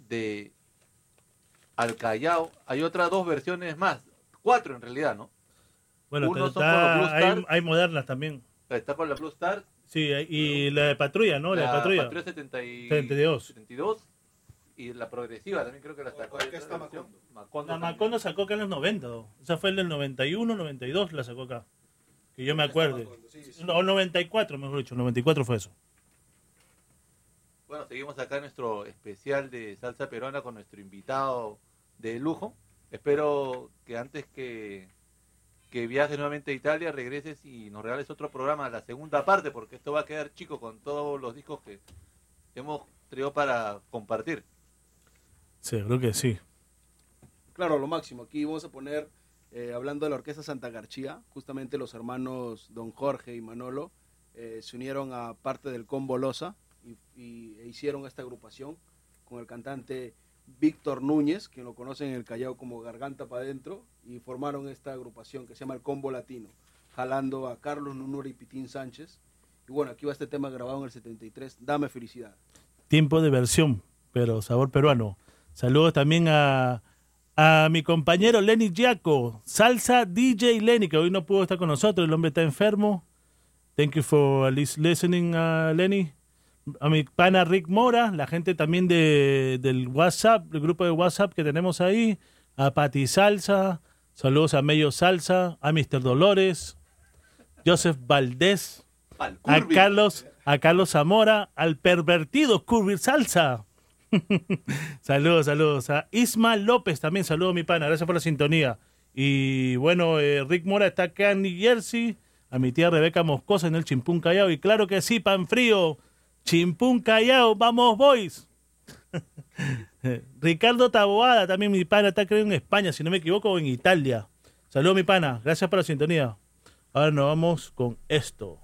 de Al Callao. Hay otras dos versiones más, cuatro en realidad, ¿no? Bueno, Uno está- son con hay, hay modernas también. Está con la Blue Star, Sí, y la de patrulla, ¿no? La, de patrulla. 70 y- 72. 72. Y la progresiva también creo que la sacó. ¿Cuál que Hay está. Macondo? Macondo La también. Macondo sacó acá en los 90. ¿no? Esa fue el del 91, 92 la sacó acá. Que yo me acuerde. Sí, sí. No, 94, mejor dicho. 94 fue eso. Bueno, seguimos acá en nuestro especial de salsa peruana con nuestro invitado de lujo. Espero que antes que, que viajes nuevamente a Italia, regreses y nos regales otro programa, la segunda parte, porque esto va a quedar chico con todos los discos que hemos traído para compartir. Seguro que sí. Claro, lo máximo. Aquí vamos a poner, eh, hablando de la Orquesta Santa García, justamente los hermanos Don Jorge y Manolo eh, se unieron a parte del Combo Loza y, e hicieron esta agrupación con el cantante Víctor Núñez, quien lo conocen en el Callao como Garganta para Adentro, y formaron esta agrupación que se llama el Combo Latino, jalando a Carlos Nunura y Pitín Sánchez. Y bueno, aquí va este tema grabado en el 73, Dame Felicidad. Tiempo de versión, pero sabor peruano. Saludos también a, a mi compañero Lenny Giaco, salsa DJ Lenny, que hoy no pudo estar con nosotros, el hombre está enfermo. Thank you for lis- listening, uh, Lenny. A mi pana Rick Mora, la gente también de, del WhatsApp, el grupo de WhatsApp que tenemos ahí, a Pati Salsa, saludos a Mello Salsa, a Mr. Dolores, Joseph Valdés, Al a. Carlos, a Carlos Zamora, al pervertido Curvy Salsa. *laughs* saludos, saludos. A Isma López también, saludos mi pana, gracias por la sintonía. Y bueno, eh, Rick Mora está acá en New Jersey, a mi tía Rebeca Moscosa en el Chimpún Callao. Y claro que sí, pan frío, Chimpún Callao, vamos boys. *laughs* Ricardo Taboada, también mi pana, está creo en España, si no me equivoco, o en Italia. Saludos mi pana, gracias por la sintonía. Ahora nos vamos con esto.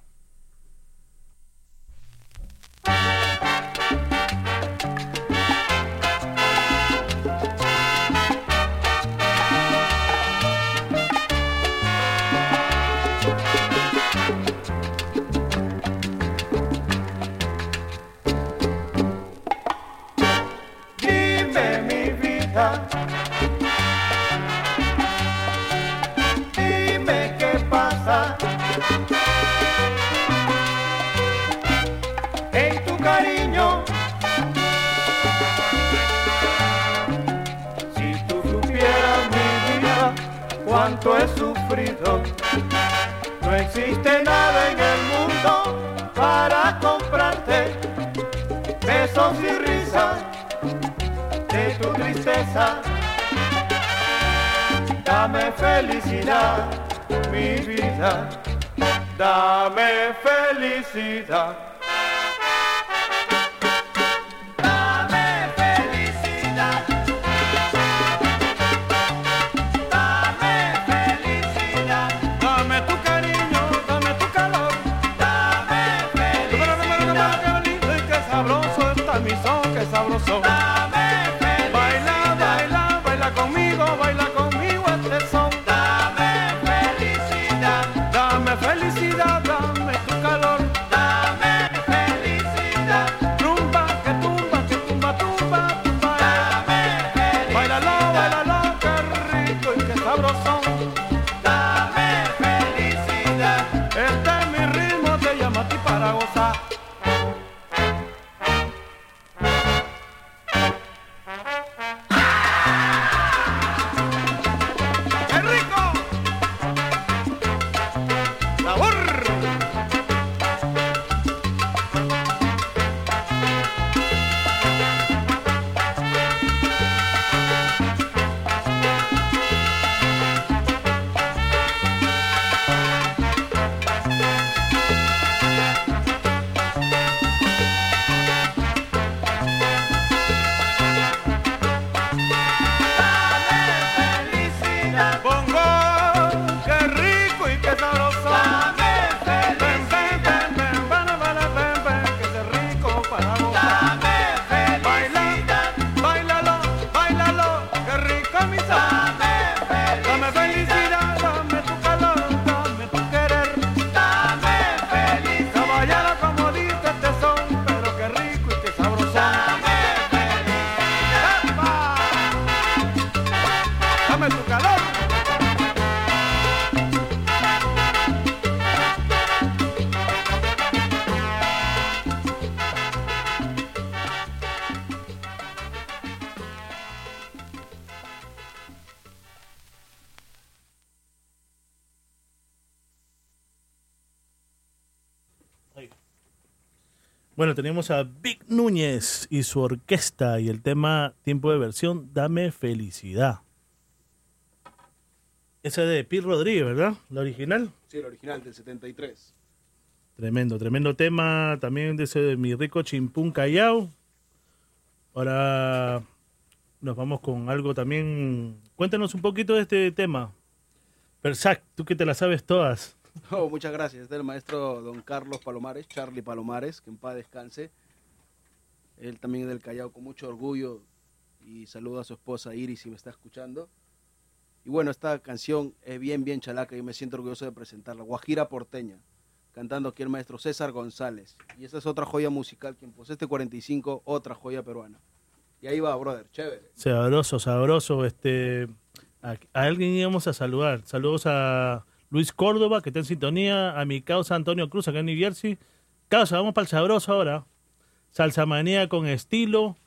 Existe nada en el mundo para comprarte besos y risas de tu tristeza. Dame felicidad, mi vida. Dame felicidad. Bueno, tenemos a Vic Núñez y su orquesta y el tema tiempo de versión Dame felicidad. Esa de Pete Rodríguez, ¿verdad? La original. Sí, el original del 73. Tremendo, tremendo tema también de ese de mi rico chimpún Callao. Ahora nos vamos con algo también. Cuéntanos un poquito de este tema. Persac, tú que te la sabes todas. *laughs* Oh, muchas gracias. Este es el maestro don Carlos Palomares, Charlie Palomares, que en paz descanse. Él también es del Callao con mucho orgullo y saluda a su esposa Iris si me está escuchando. Y bueno, esta canción es bien, bien chalaca y me siento orgulloso de presentarla. Guajira Porteña, cantando aquí el maestro César González. Y esta es otra joya musical, quien posee este 45, otra joya peruana. Y ahí va, brother, chévere. Sabroso, sabroso. Este, a, a alguien íbamos a saludar. Saludos a Luis Córdoba, que está en sintonía. A mi causa Antonio Cruz, acá en New Jersey. Causa, vamos para el sabroso ahora. Salsa manía con estilo.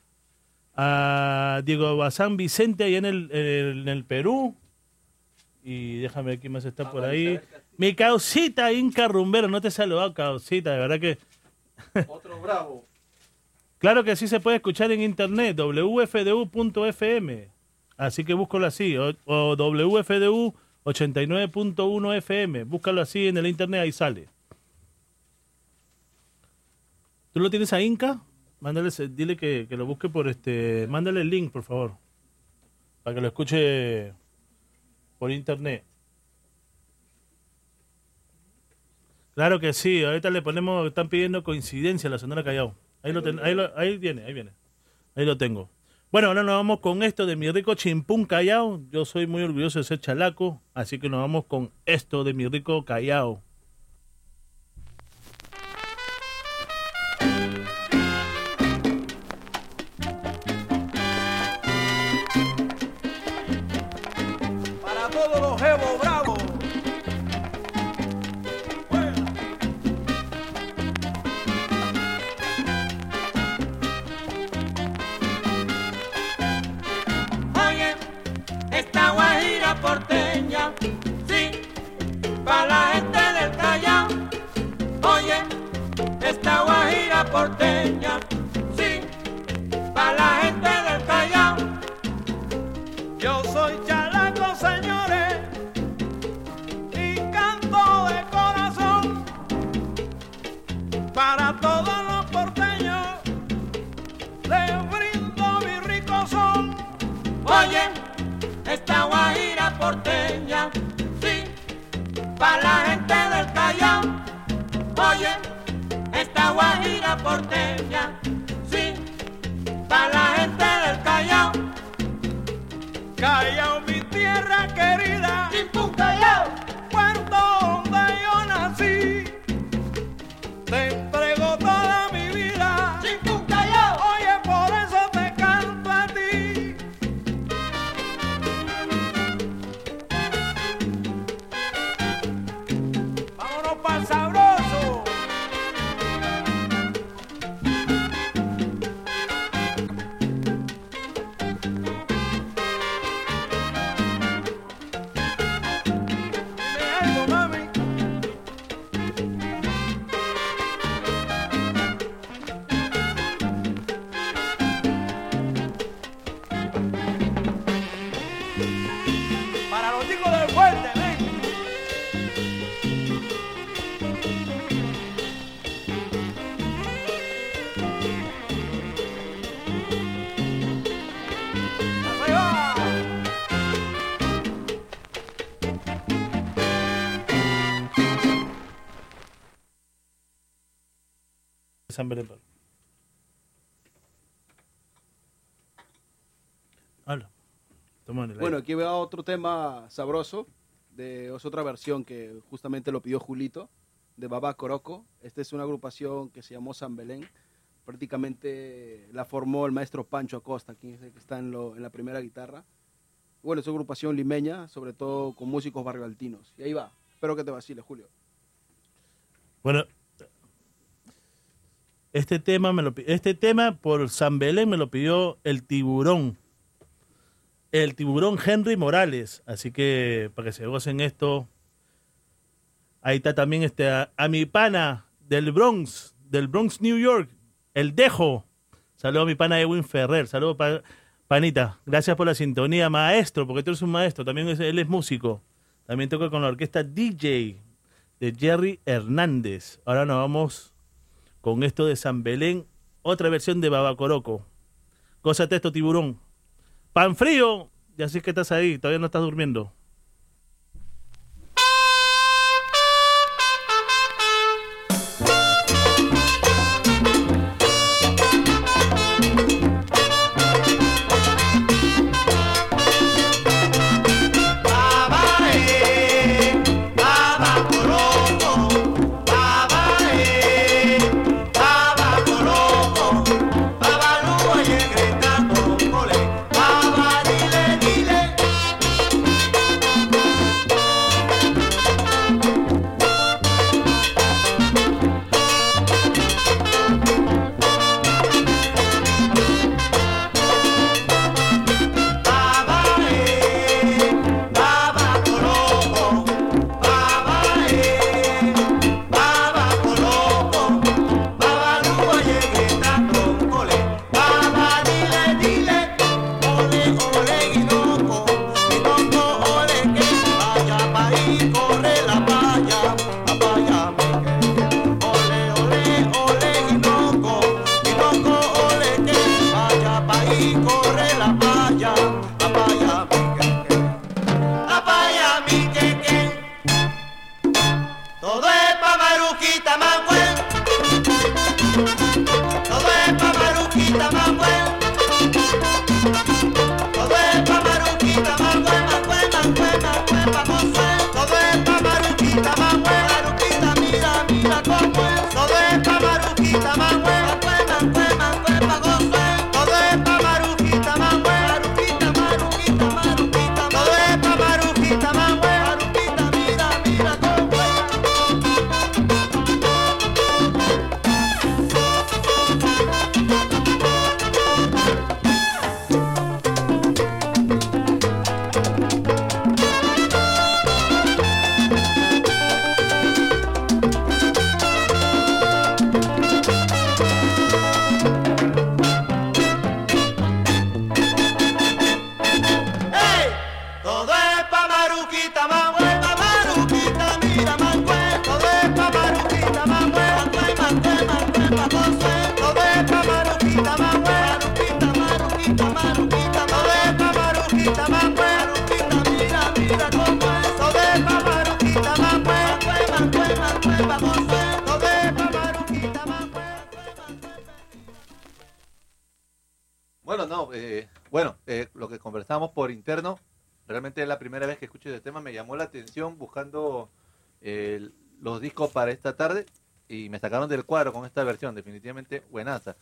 A Diego Bazán Vicente, ahí en el, en el Perú. Y déjame ver quién más está por ahí. Mi causita Inca Rumbero, no te he saludado, causita, de verdad que. *laughs* Otro bravo. Claro que sí se puede escuchar en internet, wfdu.fm. Así que búscalo así, o, o wfdu 89.1 FM. Búscalo así en el internet, ahí sale. ¿Tú lo tienes a Inca? Mándale, dile que, que lo busque por este. Mándale el link, por favor. Para que lo escuche por internet. Claro que sí, ahorita le ponemos, están pidiendo coincidencia a la Sonora Callao. Ahí, lo ten- ahí, lo- ahí viene, ahí viene. Ahí lo tengo. Bueno, ahora nos vamos con esto de mi rico chimpún Callao. Yo soy muy orgulloso de ser chalaco, así que nos vamos con esto de mi rico Callao. Porteña, sí, para la gente del Callao. Yo soy chalaco, señores, y canto de corazón para todos los porteños. Les brindo mi rico son. Oye, esta guajira porteña, sí, para la gente del Callao. Oye, guajira porteña, sí, para la gente del Callao. Callao, mi tierra querida, Chimpún Callao, San Belén. Habla. Toma en el Bueno, aquí veo otro tema sabroso, de es otra versión que justamente lo pidió Julito, de Baba Coroco. Esta es una agrupación que se llamó San Belén. Prácticamente la formó el maestro Pancho Acosta, quien es el que está en, lo- en la primera guitarra. Bueno, es una agrupación limeña, sobre todo con músicos barrialtinos. Y ahí va. Espero que te vacile, Julio. Bueno, este tema, este tema por San Belén me lo pidió el tiburón. El tiburón Henry Morales. Así que para que se gocen esto. Ahí está también este, a, mi pana del Bronx, del Bronx, New York, El Dejo. Saludos a mi pana Edwin Ferrer. Saludos, pa- panita. Gracias por la sintonía, maestro, porque tú eres un maestro. También él es músico. También toca con la orquesta DJ de Jerry Hernández. Ahora nos vamos con esto de San Belén. Otra versión de Babacoroco. Gózate esto, tiburón. Pan frío. Ya sé que estás ahí. Todavía no estás durmiendo. Bueno, no, eh, bueno, eh, lo que conversamos por interno, realmente es la primera vez que escucho este tema, me llamó la atención buscando eh, los discos para esta tarde y me sacaron del cuadro con esta versión, definitivamente buenaza.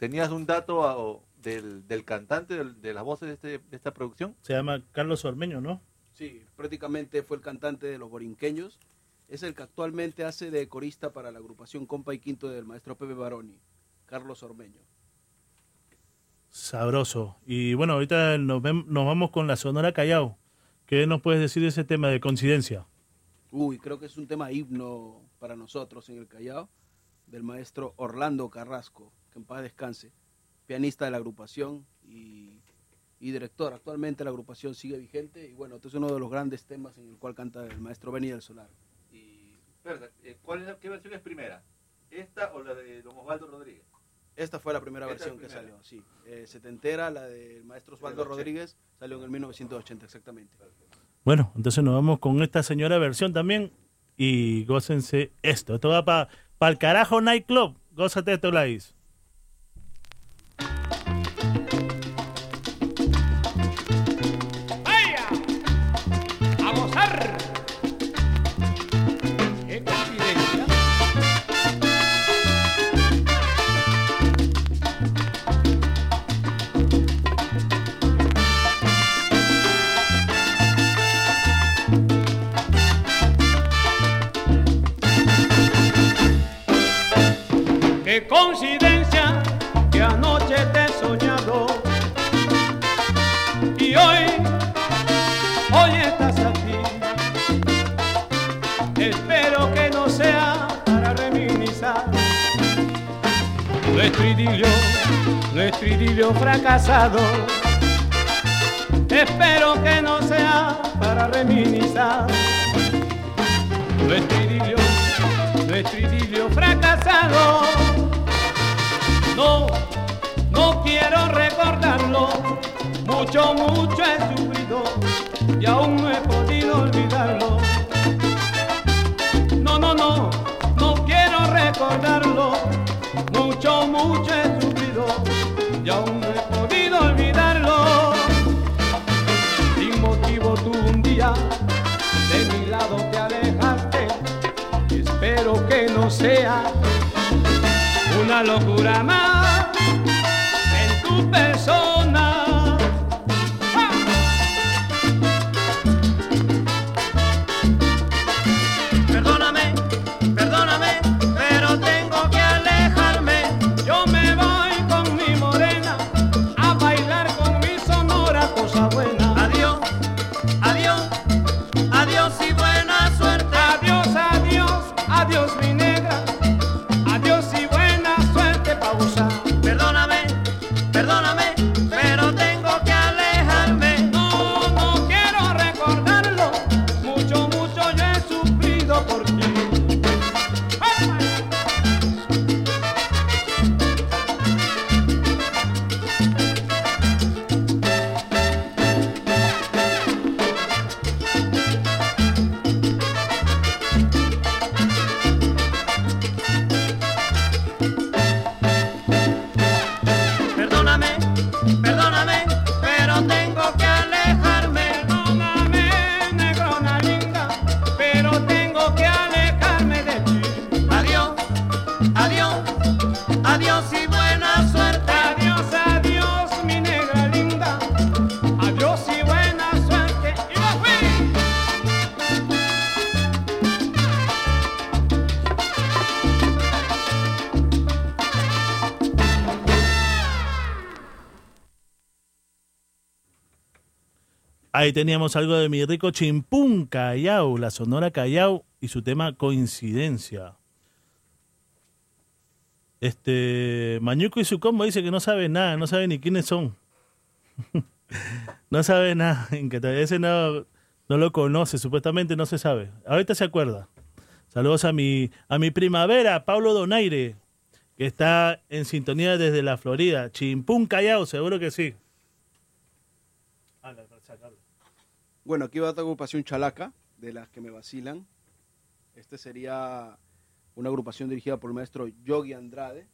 ¿Tenías un dato a- o del, del cantante, del- de las voces de, este- de esta producción? Se llama Carlos Ormeño, ¿no? Sí, prácticamente fue el cantante de los borinqueños. Es el que actualmente hace de corista para la agrupación Compa y Quinto del maestro Pepe Baroni, Carlos Ormeño. Sabroso. Y bueno, ahorita nos, vamos con la Sonora Callao. ¿Qué nos puedes decir de ese tema de coincidencia? Uy, creo que es un tema himno para nosotros en el Callao, del maestro Orlando Carrasco, que en paz descanse, pianista de la agrupación y, y director. Actualmente la agrupación sigue vigente y bueno, este es uno de los grandes temas en el cual canta el maestro Benny del Solar. Eh, ¿cuál es la- ¿Qué versión es primera? ¿Esta o la de don Osvaldo Rodríguez? Esta fue la primera Esta versión que primera. salió, sí. Eh, setentera, la del maestro Osvaldo Del 80. Rodríguez, salió en el 1980 exactamente. Bueno, entonces nos vamos con esta señora versión también y gócense esto. Esto va para el carajo nightclub. Gózate esto, Laís. Idilio, nuestro idilio fracasado. Espero que no sea para reminizar nuestro idilio, nuestro idilio fracasado. No, no quiero recordarlo, mucho, mucho he sufrido y aún no he podido olvidarlo. No, no, no, no quiero recordarlo, mucho, he sufrido y aún no he podido olvidarlo. Sin motivo tú un día de mi lado te alejaste, espero que no sea una locura más Ahí teníamos algo de mi rico Chimpún Callao, la Sonora Callao y su tema Coincidencia. Este Mañuco y su combo dice que no sabe nada, no sabe ni quiénes son. *laughs* no sabe nada, *laughs* en ese no, no lo conoce, supuestamente no se sabe. Ahorita se acuerda. Saludos a mi, a mi primavera, Pablo Donaire, que está en sintonía desde la Florida. Chimpún Callao, seguro que sí. Bueno, aquí va otra agrupación chalaca, de las que me vacilan. Este sería una agrupación dirigida por el maestro Yogi Andrade.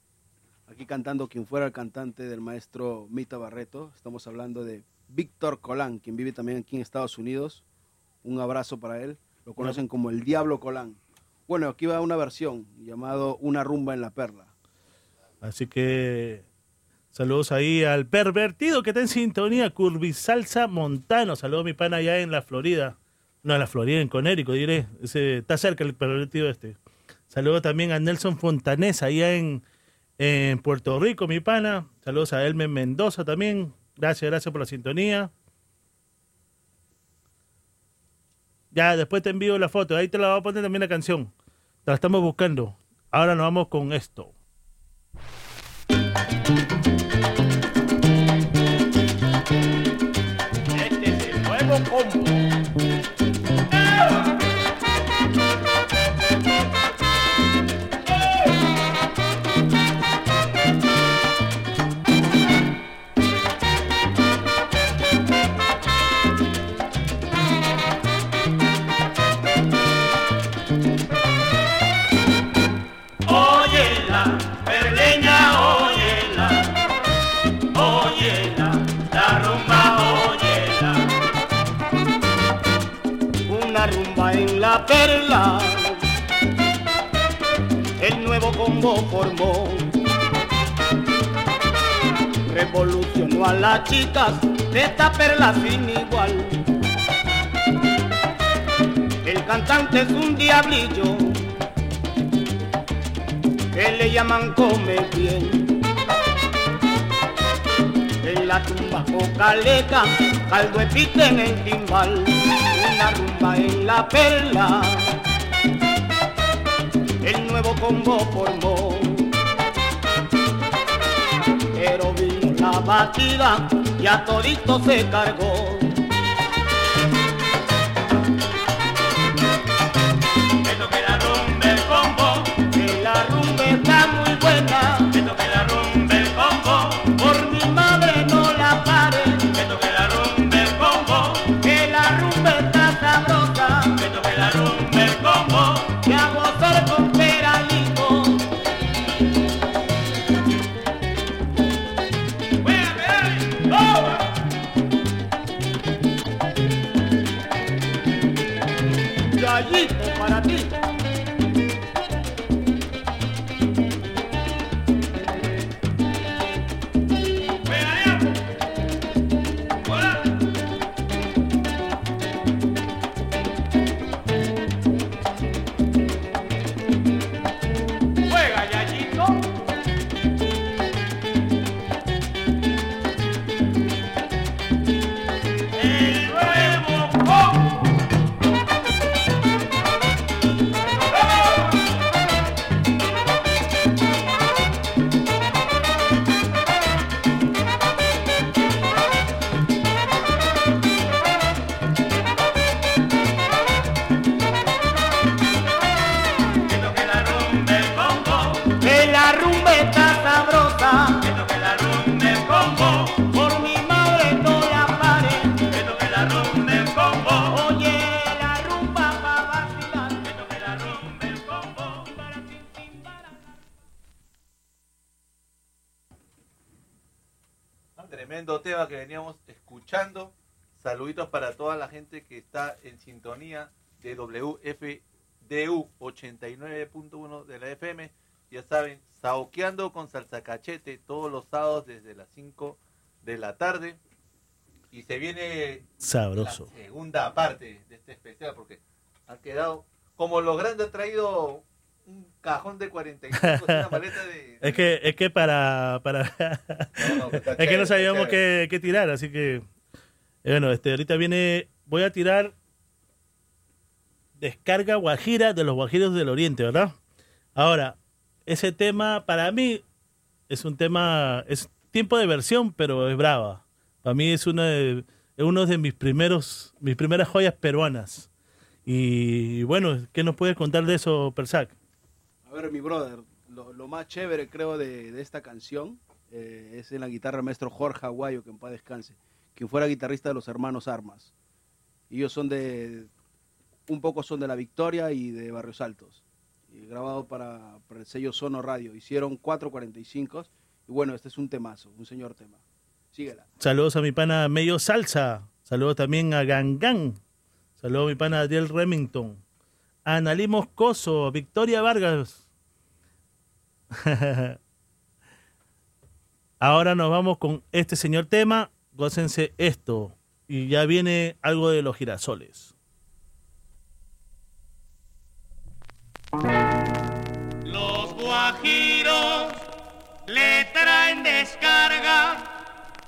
Aquí cantando quien fuera el cantante del maestro Mita Barreto. Estamos hablando de Víctor Colán, quien vive también aquí en Estados Unidos. Un abrazo para él. Lo conocen como el Diablo Colán. Bueno, aquí va una versión llamado Una rumba en la perla. Así que saludos ahí al pervertido que está en sintonía, Curvisalsa Montano. Saludos a mi pana allá en la Florida. No, en la Florida, en Conérico, diré. Está cerca el pervertido este. Saludos también a Nelson Fontanés, allá en, en Puerto Rico, mi pana. Saludos a Elmen Mendoza también. Gracias, gracias por la sintonía. Ya, después te envío la foto. Ahí te la voy a poner también la canción. La estamos buscando. Ahora nos vamos con esto. El nuevo combo formó. Revolucionó a las chicas de esta perla sin igual. El cantante es un diablillo que le llaman come bien. En la tumba cocaleca, caldo epite en el timbal, la rumba en la perla, el nuevo combo formó. Pero vino la batida y a todito se cargó. Gente que está en sintonía de WFDU 89.1 de la FM. Ya saben, saoqueando con salsa cachete todos los sábados desde las 5 de la tarde. Y se viene Sabroso. la segunda parte de este especial porque ha quedado como lo grande ha traído un cajón de 45 una *laughs* maleta de Es que, es que para, para No, no, está *laughs* es que no sabíamos qué, qué tirar, así que eh, bueno, este ahorita viene, voy a tirar descarga guajira de los guajiros del oriente, ¿verdad? Ahora, ese tema para mí es un tema, es tiempo de versión, pero es brava. Para mí es una de, es uno de mis primeros, mis primeras joyas peruanas. Y bueno, ¿qué nos puedes contar de eso, Persac? A ver, mi brother, lo, más chévere creo de, de esta canción eh, es en la guitarra maestro Jorge Aguayo, que en paz descanse, quien fuera guitarrista de los hermanos Armas. Ellos son de, un poco son de La Victoria y de Barrios Altos. Y grabado para, para el sello Sono Radio. Hicieron 4.45 y bueno, este es un temazo, un señor tema. Síguela. Saludos a mi pana Medio Salsa. Saludos también a Gangan. Saludos a mi pana Adriel Remington. Analí Moscoso. Victoria Vargas. *laughs* Ahora nos vamos con este señor tema. Gócense esto. Y ya viene algo de los girasoles. Los guajiros le traen descarga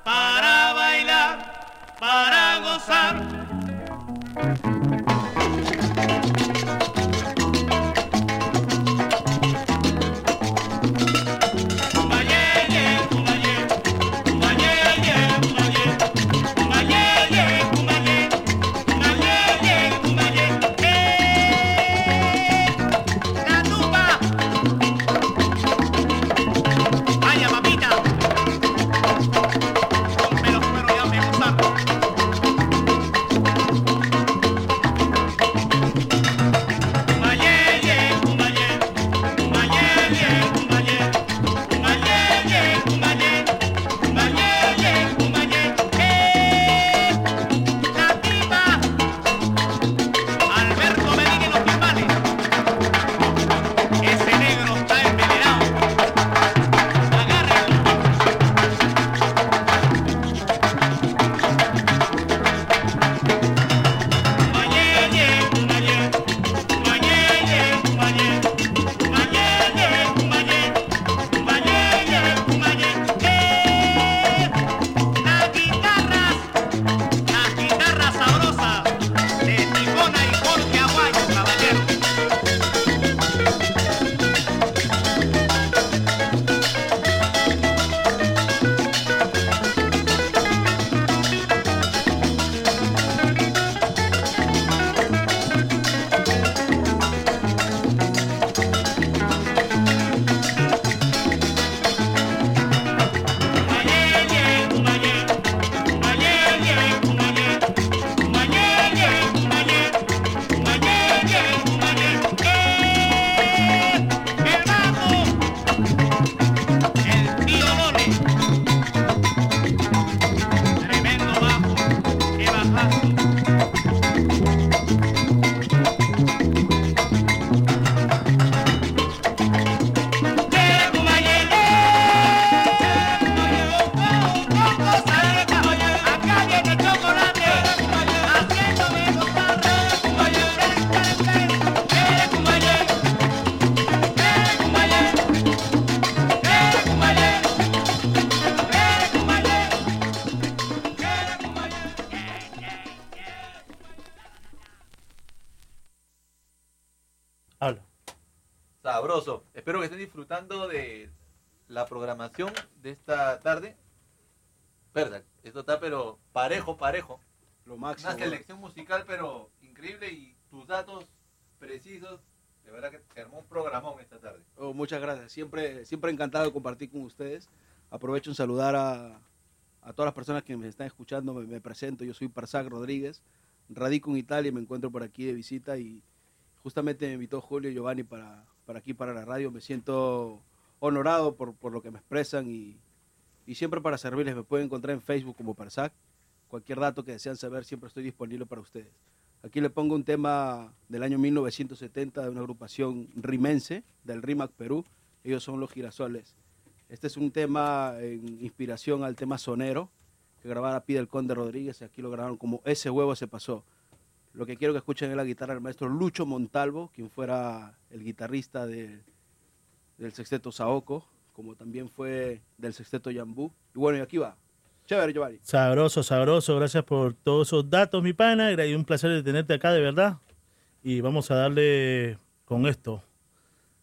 para bailar, para gozar. Estén disfrutando de la programación de esta tarde. Verdad, esto está pero parejo, parejo. Lo máximo. Una selección musical pero increíble y tus datos precisos. De verdad que se armó un programón esta tarde. Oh, muchas gracias. Siempre, siempre encantado de compartir con ustedes. Aprovecho en saludar a, a todas las personas que me están escuchando. Me, me presento, yo soy Parsac Rodríguez. Radico en Italia y me encuentro por aquí de visita y justamente me invitó Julio y Giovanni para, para aquí, para la radio. Me siento honorado por, por lo que me expresan y, y siempre para servirles. Me pueden encontrar en Facebook como Parsac. Cualquier dato que desean saber, siempre estoy disponible para ustedes. Aquí le pongo un tema del año 1970 de una agrupación rimense del RIMAC Perú. Ellos son los girasoles. Este es un tema en inspiración al tema sonero que grabara Pide el Conde Rodríguez aquí lo grabaron como Ese huevo se pasó. Lo que quiero que escuchen es la guitarra del maestro Lucho Montalvo, quien fuera el guitarrista de- del sexteto Saoco, como también fue del sexteto Yambú. Y bueno, y aquí va. Chévere, Giovanni. Sabroso, sabroso. Gracias por todos esos datos, mi pana. Y un placer de tenerte acá, de verdad. Y vamos a darle con esto.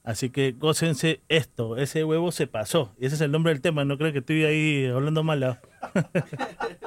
Así que gócense esto. Ese huevo se pasó. Y ese es el nombre del tema. No creo que estoy ahí hablando mal. *laughs*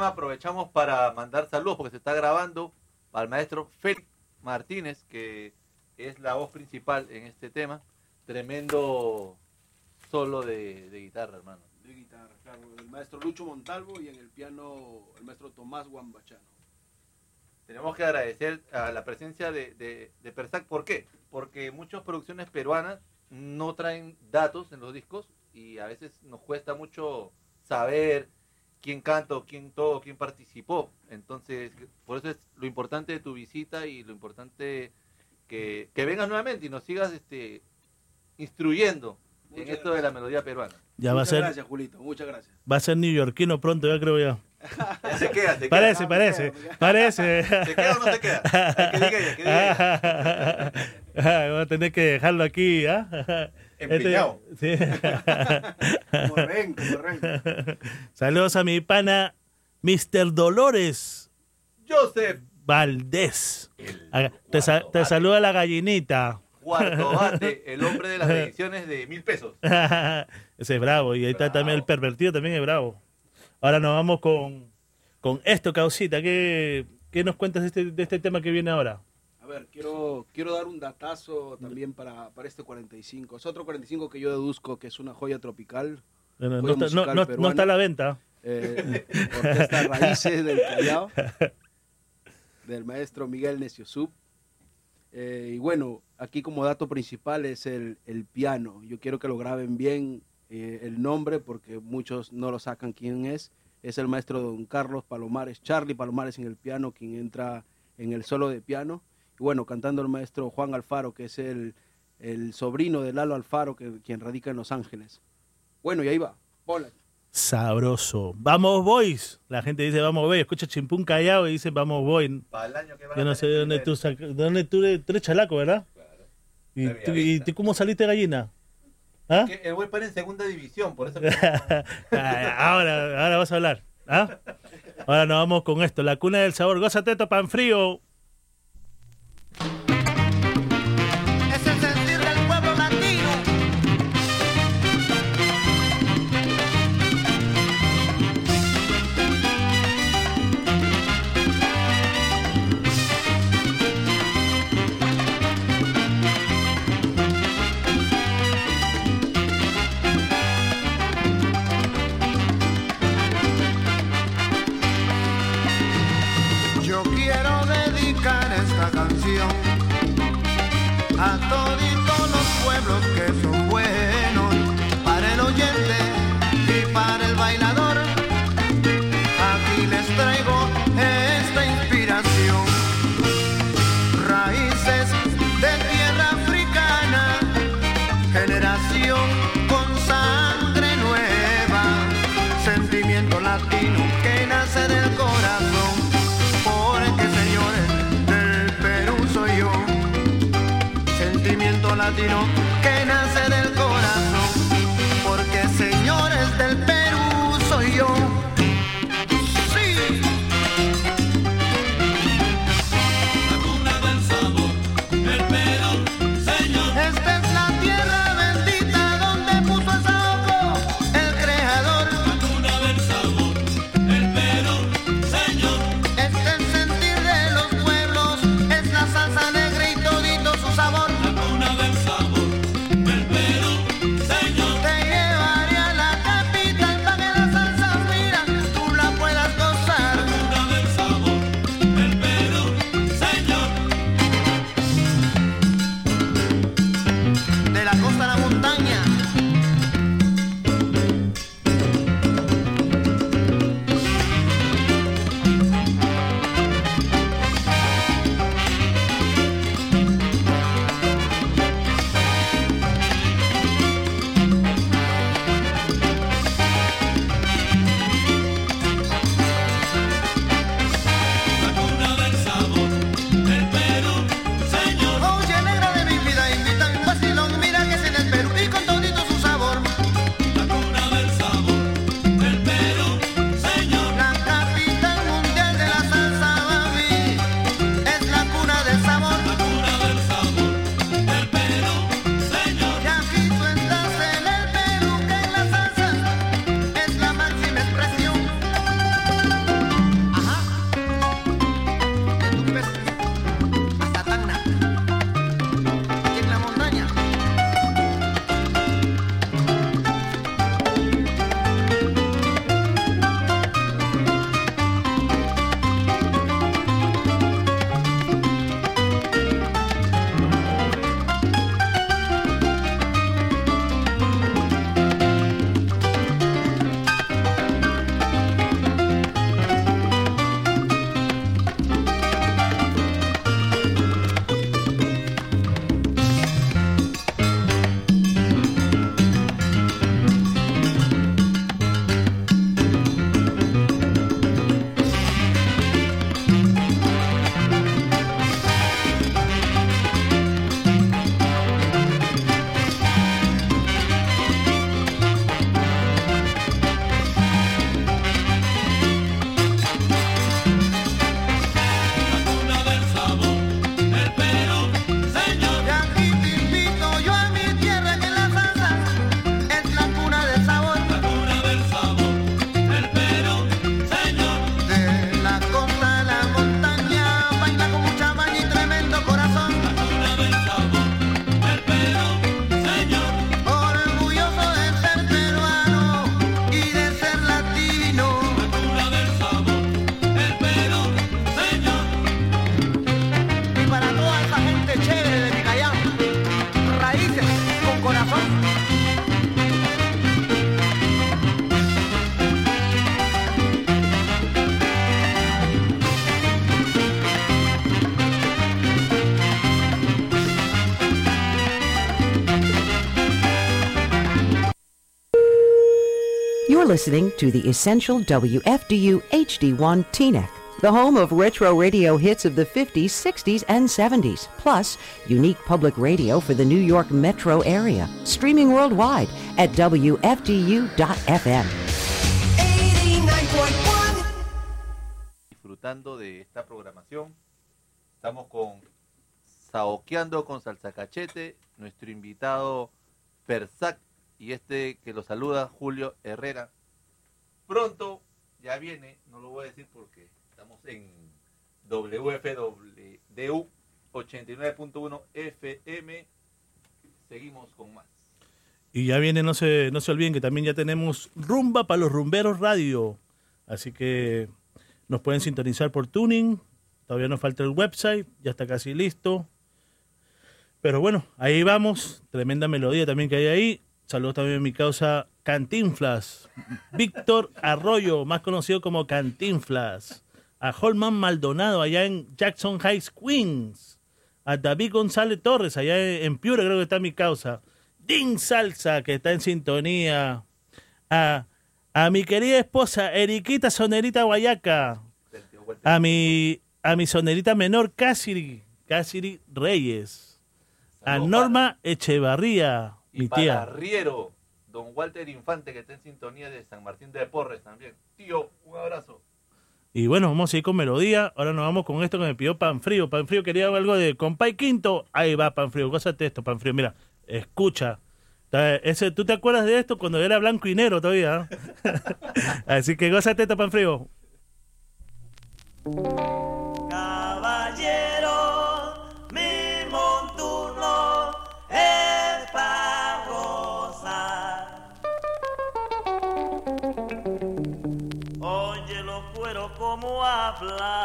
tema aprovechamos para mandar saludos porque se está grabando al maestro Félix Martínez, que es la voz principal en este tema. Tremendo solo de, de guitarra, hermano. De guitarra, claro. El maestro Lucho Montalvo y en el piano el maestro Tomás Guambachano. Tenemos que agradecer a la presencia de, de, de Persac. ¿Por qué? Porque muchas producciones peruanas no traen datos en los discos y a veces nos cuesta mucho saber quién cantó, quién todo, quién participó. Entonces, por eso es lo importante de tu visita y lo importante que, que vengas nuevamente y nos sigas este, instruyendo en Muchas esto de la melodía peruana. Ya va a muchas ser, gracias, Julito. Muchas gracias. va a ser neoyorquino pronto, ya creo ya. *laughs* Ya se queda, se queda. Parece, me parece, queda, me queda. parece. ¿Se queda o no se queda? Que diga ella, que diga ella. *laughs* Voy a tener que dejarlo aquí, ¿ah? Empeñado. Este- sí. *laughs* Como ren, como ren. Saludos a mi pana Mr. Dolores Joseph Valdés. Te, sa- te saluda la gallinita. Cuarto bate, *laughs* el hombre de las ediciones de mil pesos. *laughs* Ese es bravo. Y ahí está también el pervertido, también es bravo. Ahora nos vamos con, con esto, Causita. ¿Qué, qué nos cuentas de este, de este tema que viene ahora? Ver, quiero, quiero dar un datazo también para, para este 45. Es otro 45 que yo deduzco que es una joya tropical. No, no Joya está, no- musical no- no peruana. está a la venta. Eh, Orquesta *laughs* Raíces del Callao, del maestro Miguel Neciosub. Eh, y bueno, aquí como dato principal es el, el piano. Yo quiero que lo graben bien eh, el nombre porque muchos no lo sacan quién es. Es el maestro don Carlos Palomares, Charlie Palomares en el piano, quien entra en el solo de piano. Y bueno, cantando el maestro Juan Alfaro, que es el, el sobrino de Lalo Alfaro, que, quien radica en Los Ángeles. Bueno, y ahí va. Hola. Sabroso. Vamos, boys. La gente dice vamos, boys. Escucha Chimpún Callao y dice vamos, boys. Para el año que va Yo no sé de dónde tú, dónde tú, eres- tú eres chalaco, ¿verdad? ¿Y, De tú, Bellavista. ¿Y tú cómo saliste gallina? ¿Ah? Que el en segunda división, por eso. que- *laughs* ahora, ahora vas a hablar. ¿ah? Ahora nos vamos con esto. La cuna del sabor. Gózate pan frío. Es listening to the Essential WFDU HD1 TNEC, the home of retro radio hits of the 50s, 60s, and 70s, plus unique public radio for the New York metro area, streaming worldwide at WFDU.FM. 89.1 disfrutando de esta programación. Estamos con Saoqueando con Salsa Cachete, nuestro invitado Persac y este que lo saluda Julio Herrera. Pronto ya viene, no lo voy a decir porque estamos en WFWDU 89.1 FM. Seguimos con más. Y ya viene, no se, no se olviden que también ya tenemos Rumba para los Rumberos Radio. Así que nos pueden sintonizar por tuning. Todavía nos falta el website, ya está casi listo. Pero bueno, ahí vamos. Tremenda melodía también que hay ahí. Saludos también a mi causa Cantinflas. Víctor Arroyo, más conocido como Cantinflas. A Holman Maldonado, allá en Jackson Heights, Queens. A David González Torres, allá en Piura, creo que está mi causa. Din Salsa, que está en sintonía. A, a mi querida esposa, Eriquita Sonerita Guayaca. A mi, a mi sonerita menor, Cassiri, Cassiri Reyes. A Norma Echevarría, mi tía. Riero, don Walter Infante, que está en sintonía de San Martín de Porres también. Tío, un abrazo. Y bueno, vamos a ir con melodía. Ahora nos vamos con esto que me pidió Pan Frío. Pan Frío quería algo de Compay Quinto. Ahí va, Pan Frío. Gózate esto, Pan Frío. Mira, escucha. Ese, ¿Tú te acuerdas de esto cuando era blanco y negro todavía? ¿eh? *laughs* Así que gózate esto, Pan Frío. Caballero, como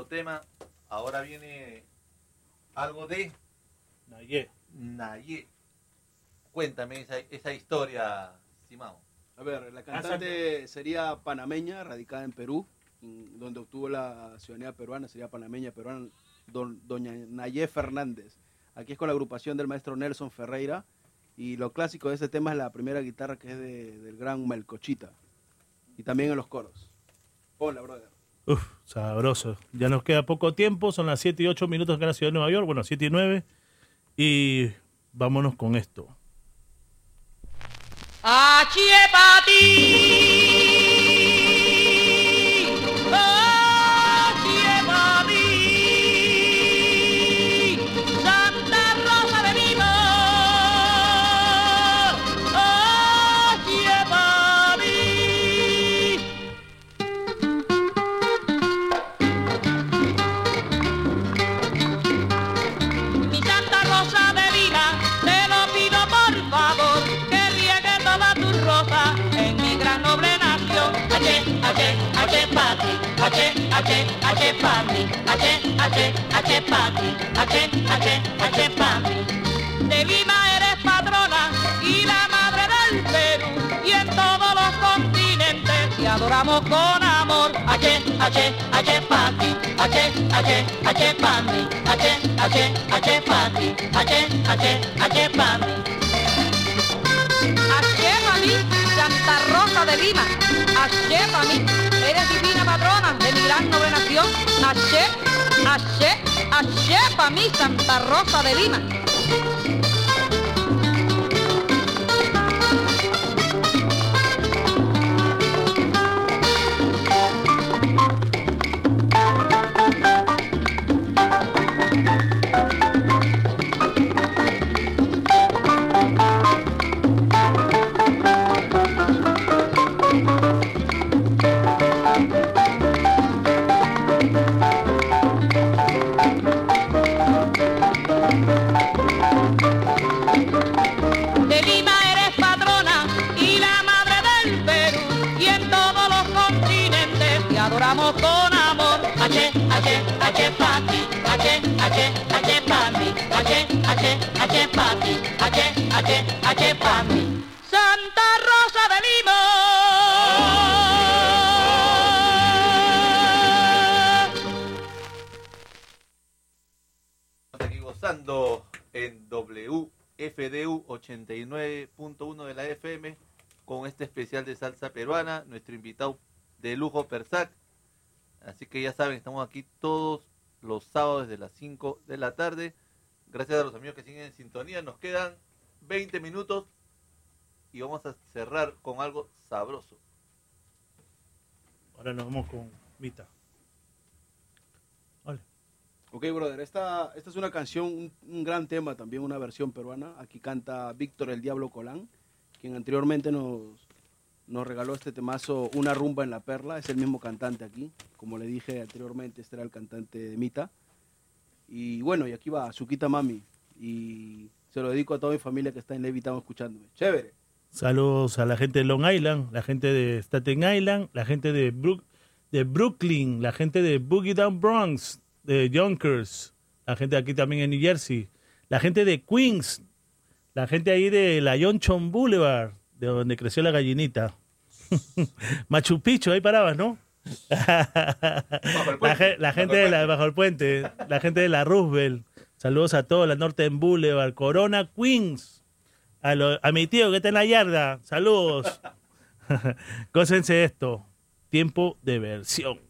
Tema. Ahora viene algo de Nayé. Nayé. Cuéntame esa, esa historia, Simao. A ver, la cantante sería panameña, radicada en Perú, en- donde obtuvo la ciudadanía peruana, sería panameña peruana, don- doña Nayé Fernández. Aquí es con la agrupación del maestro Nelson Ferreira. Y lo clásico de este tema es la primera guitarra que es de- del gran Melcochita. Y también en los coros. Hola, brother. Uf, sabroso. Ya nos queda poco tiempo, son las 7 y 8 minutos acá en la ciudad de Nueva York, bueno, 7 y 9. Y vámonos con esto. Santa ache pa mí, ache, ache, ache pa ti, ache, ache, ache pa mí. De Lima eres patrona y la madre del Perú y en todos los continentes te adoramos con amor. Ache, ache, ache pa ti, ache, ache, ache pa mí, ache, ache, ache pa ti, ache, ache, ache pa mí. Ache pa mí, Santa Rosa de Lima, ache pa mí, eres divina patrona de mi bailando Nación, Aché, Aché, Aché pa' mí Santa Rosa de Lima. Santa Rosa de Lima. Aquí gozando en WFDU 89.1 de la FM con este especial de salsa peruana, nuestro invitado de lujo Persac. Así que ya saben, estamos aquí todos los sábados desde las 5 de la tarde. Gracias a los amigos que siguen en sintonía. Nos quedan 20 minutos y vamos a cerrar con algo sabroso. Ahora nos vamos con Mita. Ok, brother, esta, esta es una canción, un, un gran tema también, una versión peruana. Aquí canta Víctor el Diablo Colán, quien anteriormente nos, nos regaló este temazo Una rumba en la perla. Es el mismo cantante aquí. Como le dije anteriormente, este era el cantante de Mita. Y bueno, y aquí va Suquita Mami. Y se lo dedico a toda mi familia que está en Levittown escuchándome. Chévere. Saludos a la gente de Long Island, la gente de Staten Island, la gente de, Brook- de Brooklyn, la gente de Boogie Down Bronx, de Yonkers, la gente aquí también en New Jersey, la gente de Queens, la gente ahí de la Johnson Boulevard, de donde creció la gallinita. *laughs* Machu Picchu, ahí parabas, ¿no? La, ge- la gente de la, bajo el puente, la gente de la Roosevelt. Saludos a todos, la Northern Boulevard, Corona, Queens. A, lo- a mi tío que está en la yarda, saludos. *laughs* Gócense esto. Tiempo de versión.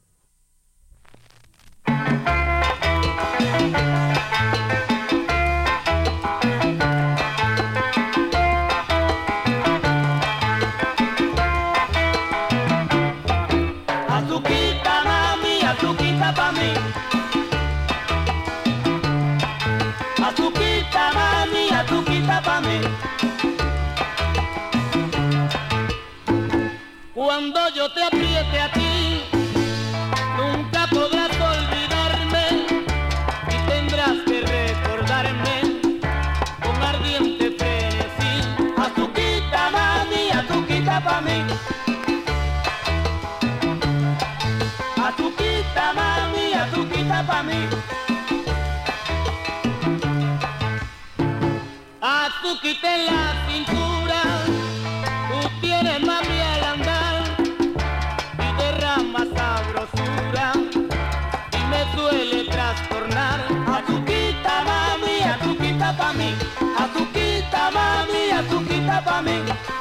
En la cintura, tú tienes mami al andar y derrama sabrosura y me suele trastornar. Azuquita mami, azuquita pa' mí. Azuquita mami, azuquita pa' mí.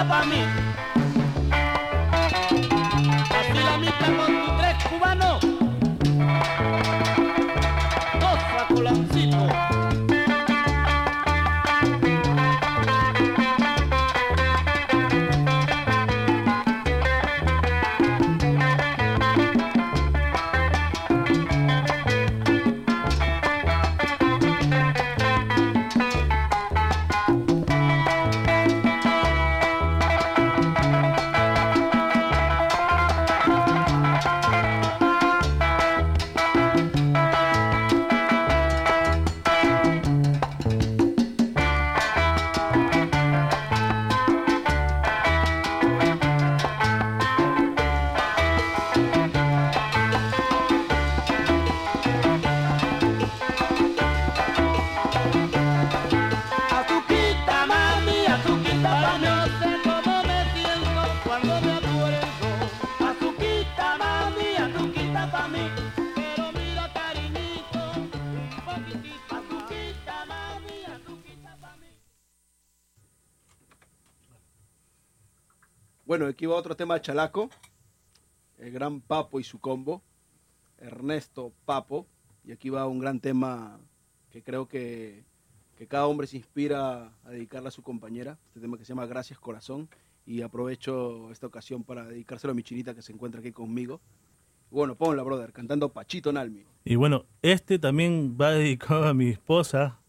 Azuquita pa' mí. Aquí va otro tema de Chalaco. El gran Papo y su combo. Ernesto Papo. Y aquí va un gran tema que creo que, que cada hombre se inspira a dedicarle a su compañera. Este tema que se llama Gracias Corazón. Y aprovecho esta ocasión para dedicárselo a mi chinita que se encuentra aquí conmigo. Bueno, ponla, brother, cantando Pachito Nalmi. Y bueno, este también va dedicado a mi esposa,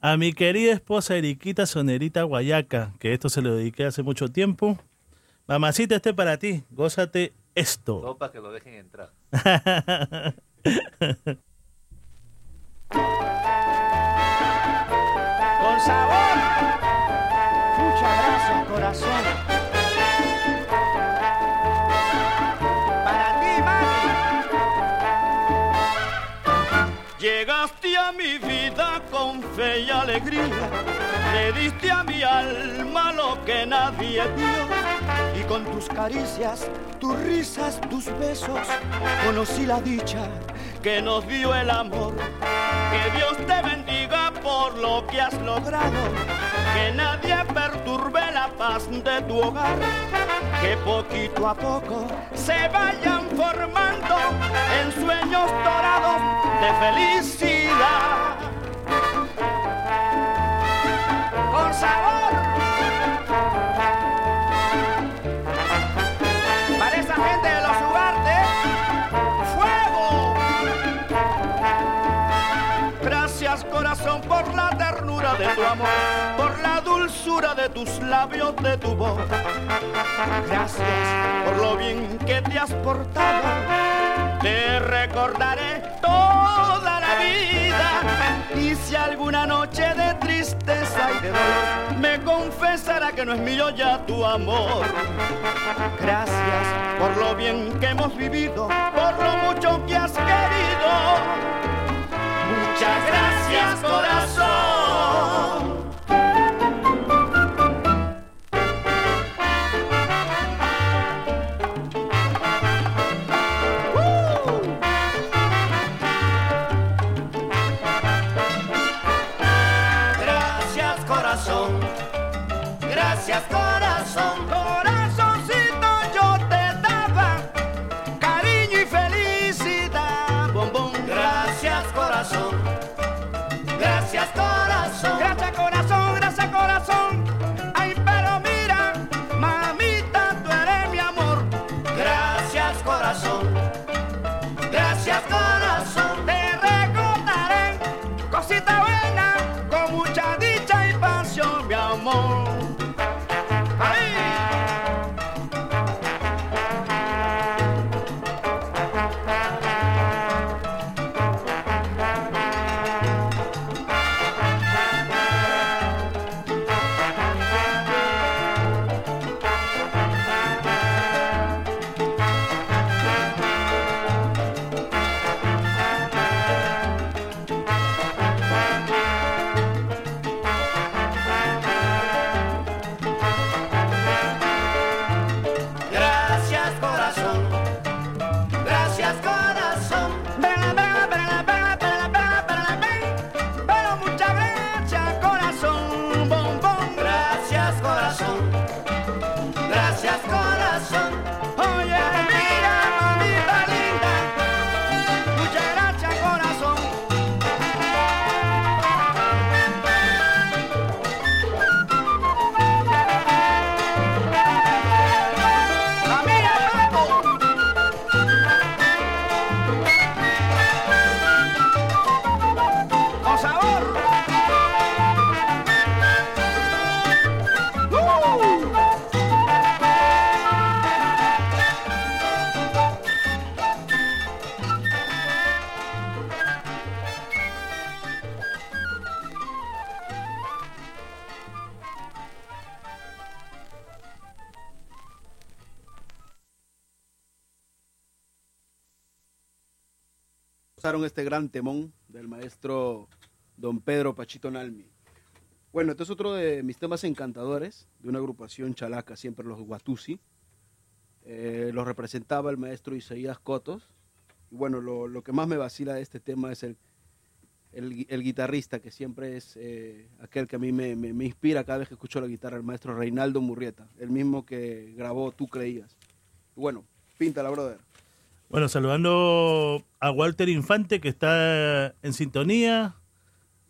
a mi querida esposa Eriquita Sonerita Guayaca, que esto se lo dediqué hace mucho tiempo. Mamacita, este para ti, gózate esto. No para que lo dejen entrar. *laughs* Con sabor. Muchas gracias, corazón. Para ti, mami. Llegaste a mi vida con fe y alegría, le diste a mi alma lo que nadie dio. Con tus caricias, tus risas, tus besos, conocí la dicha que nos dio el amor. Que Dios te bendiga por lo que has logrado. Que nadie perturbe la paz de tu hogar. Que poquito a poco se vayan formando en sueños dorados de felicidad. Con sabor. Corazón por la ternura de tu amor, por la dulzura de tus labios, de tu voz. Gracias por lo bien que te has portado. Te recordaré toda la vida. Y si alguna noche de tristeza y de dolor me confesará que no es mío ya tu amor. Gracias por lo bien que hemos vivido, por lo mucho que has querido. Muchas gracias, corazón. Usaron este gran temón del maestro don Pedro Pachito Nalmi. Bueno, este es otro de mis temas encantadores de una agrupación chalaca, siempre los Guatusi. Eh, los representaba el maestro Isaías Cotos. Y bueno, lo, que más me vacila de este tema es el, el, gui- el guitarrista, que siempre es eh, aquel que a mí me, me- me inspira cada vez que escucho la guitarra, el maestro Reinaldo Murrieta, el mismo que grabó Tú Creías. Y bueno, píntala, brother. Bueno, saludando a Walter Infante, que está en sintonía.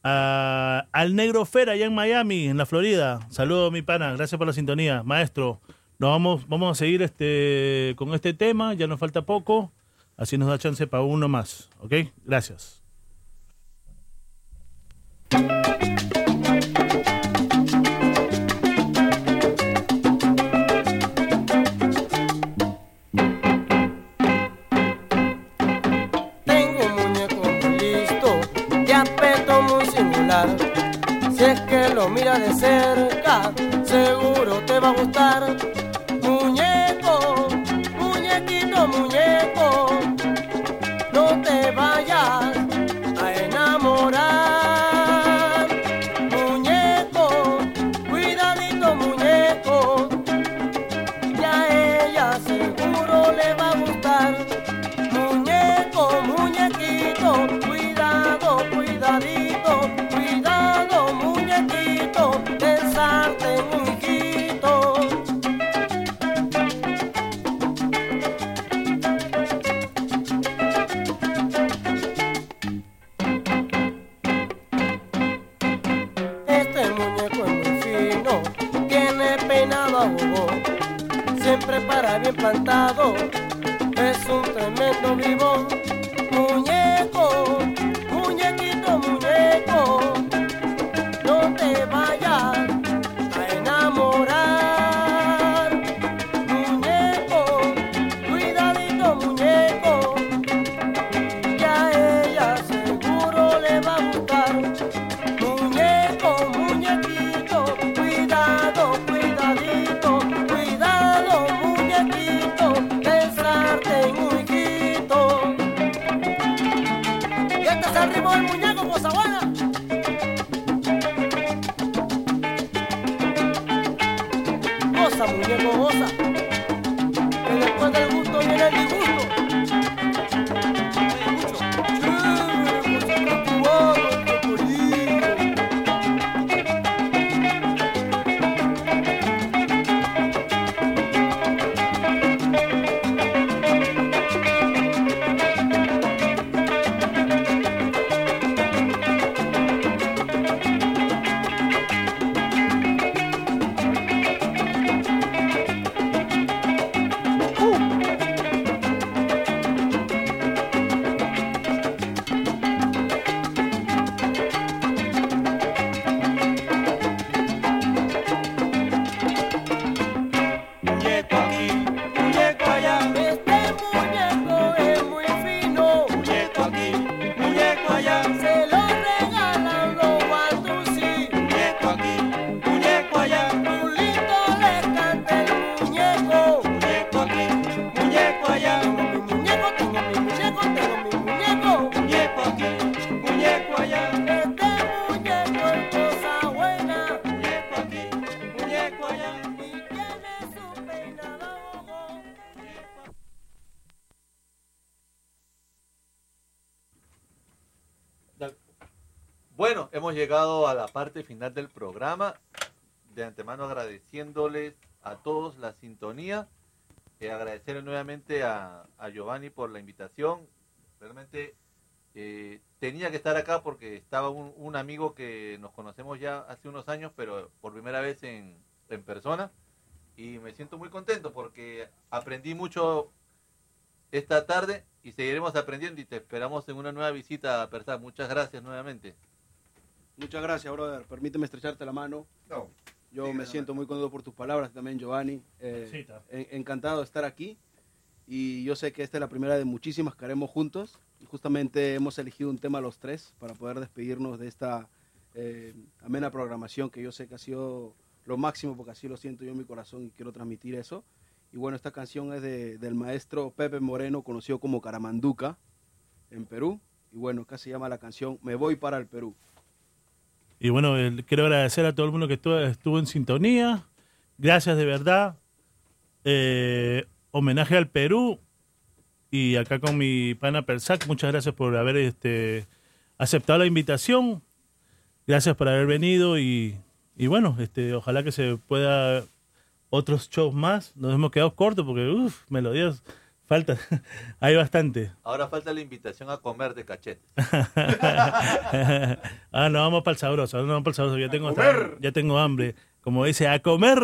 Al Negro Fer, allá en Miami, en la Florida. Saludos, mi pana. Gracias por la sintonía. Maestro, nos vamos, vamos a seguir este, con este tema. Ya nos falta poco. Así nos da chance para uno más. ¿Ok? Gracias. Si es que lo mira de cerca, seguro te va a gustar. Parte final del programa. De antemano agradeciéndoles a todos la sintonía. Eh, agradecerle nuevamente a, a Giovanni por la invitación. Realmente eh, tenía que estar acá porque estaba un, un amigo que nos conocemos ya hace unos años, pero por primera vez en, en persona. Y me siento muy contento porque aprendí mucho esta tarde y seguiremos aprendiendo y te esperamos en una nueva visita a Persá. Muchas gracias nuevamente. Muchas gracias, brother. Permíteme estrecharte la mano. No. Yo Sí, me nada siento muy contento por tus palabras también, Giovanni. Eh, Sí, está. en- encantado de estar aquí. Y yo sé que esta es la primera de muchísimas que haremos juntos. Y justamente hemos elegido un tema los tres para poder despedirnos de esta eh, amena programación que yo sé que ha sido lo máximo porque así lo siento yo en mi corazón y quiero transmitir eso. Y bueno, esta canción es de- del maestro Pepe Moreno, conocido como Caramanduca, en Perú. Y bueno, acá se llama la canción Me voy para el Perú. Y bueno, quiero agradecer a todo el mundo que estuvo, estuvo en sintonía. Gracias de verdad. Eh, homenaje al Perú. Y acá con mi pana Persac, muchas gracias por haber este, aceptado la invitación. Gracias por haber venido y, y bueno, este, ojalá que se pueda otros shows más. Nos hemos quedado cortos porque, uff, melodías, falta. *laughs* Hay bastante. Ahora falta la invitación a comer de cachete. *laughs* ah, no, vamos para el sabroso, no vamos para el sabroso. Ya tengo, hasta- ya tengo hambre. Como dice, a comer.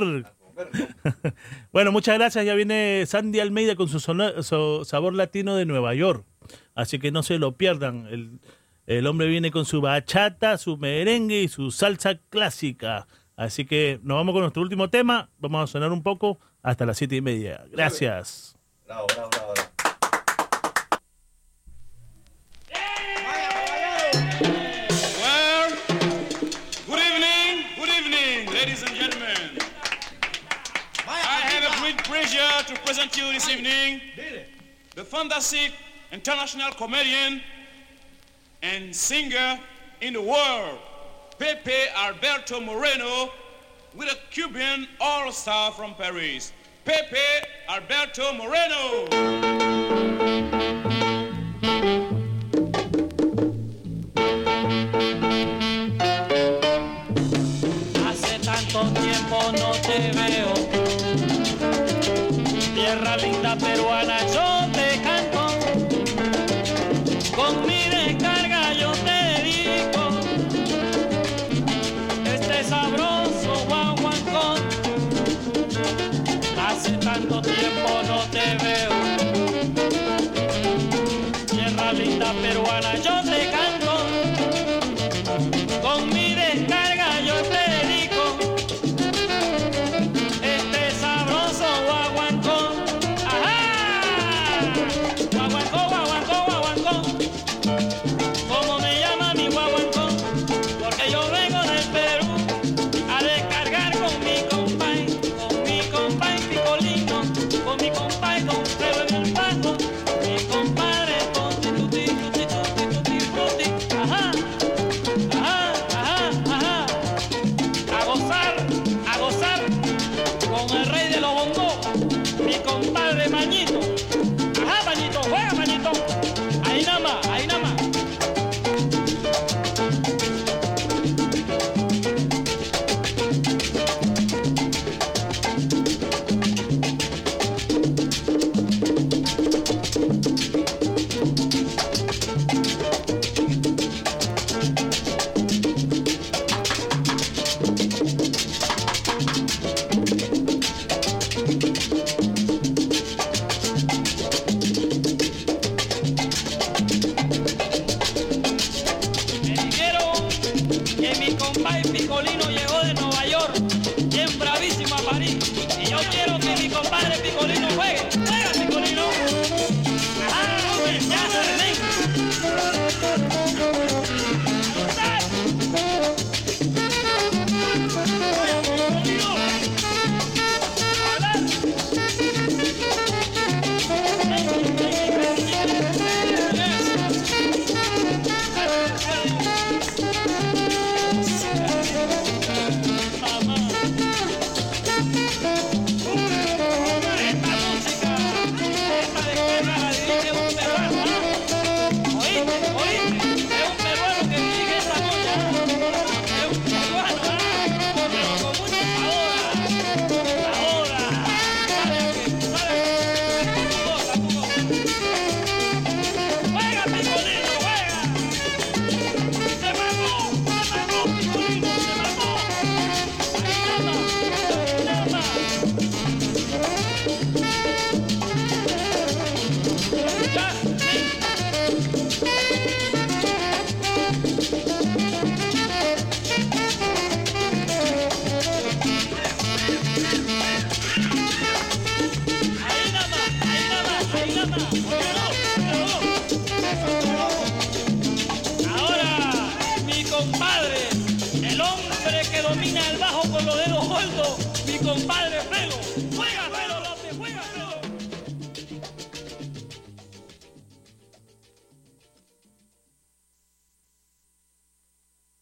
*laughs* bueno, muchas gracias. Ya viene Sandy Almeida con su, sono- su sabor latino de Nueva York. Así que no se lo pierdan. El, el hombre viene con su bachata, su merengue y su salsa clásica. Así que nos vamos con nuestro último tema. Vamos a sonar un poco hasta las siete y media. Gracias. Bravo, bravo, bravo. bravo. Well, good evening, good evening, ladies and gentlemen. I have a great pleasure to present you this evening the fantastic international comedian and singer in the world, Pepe Alberto Moreno, with a Cuban all-star from Paris. Pepe Alberto Moreno.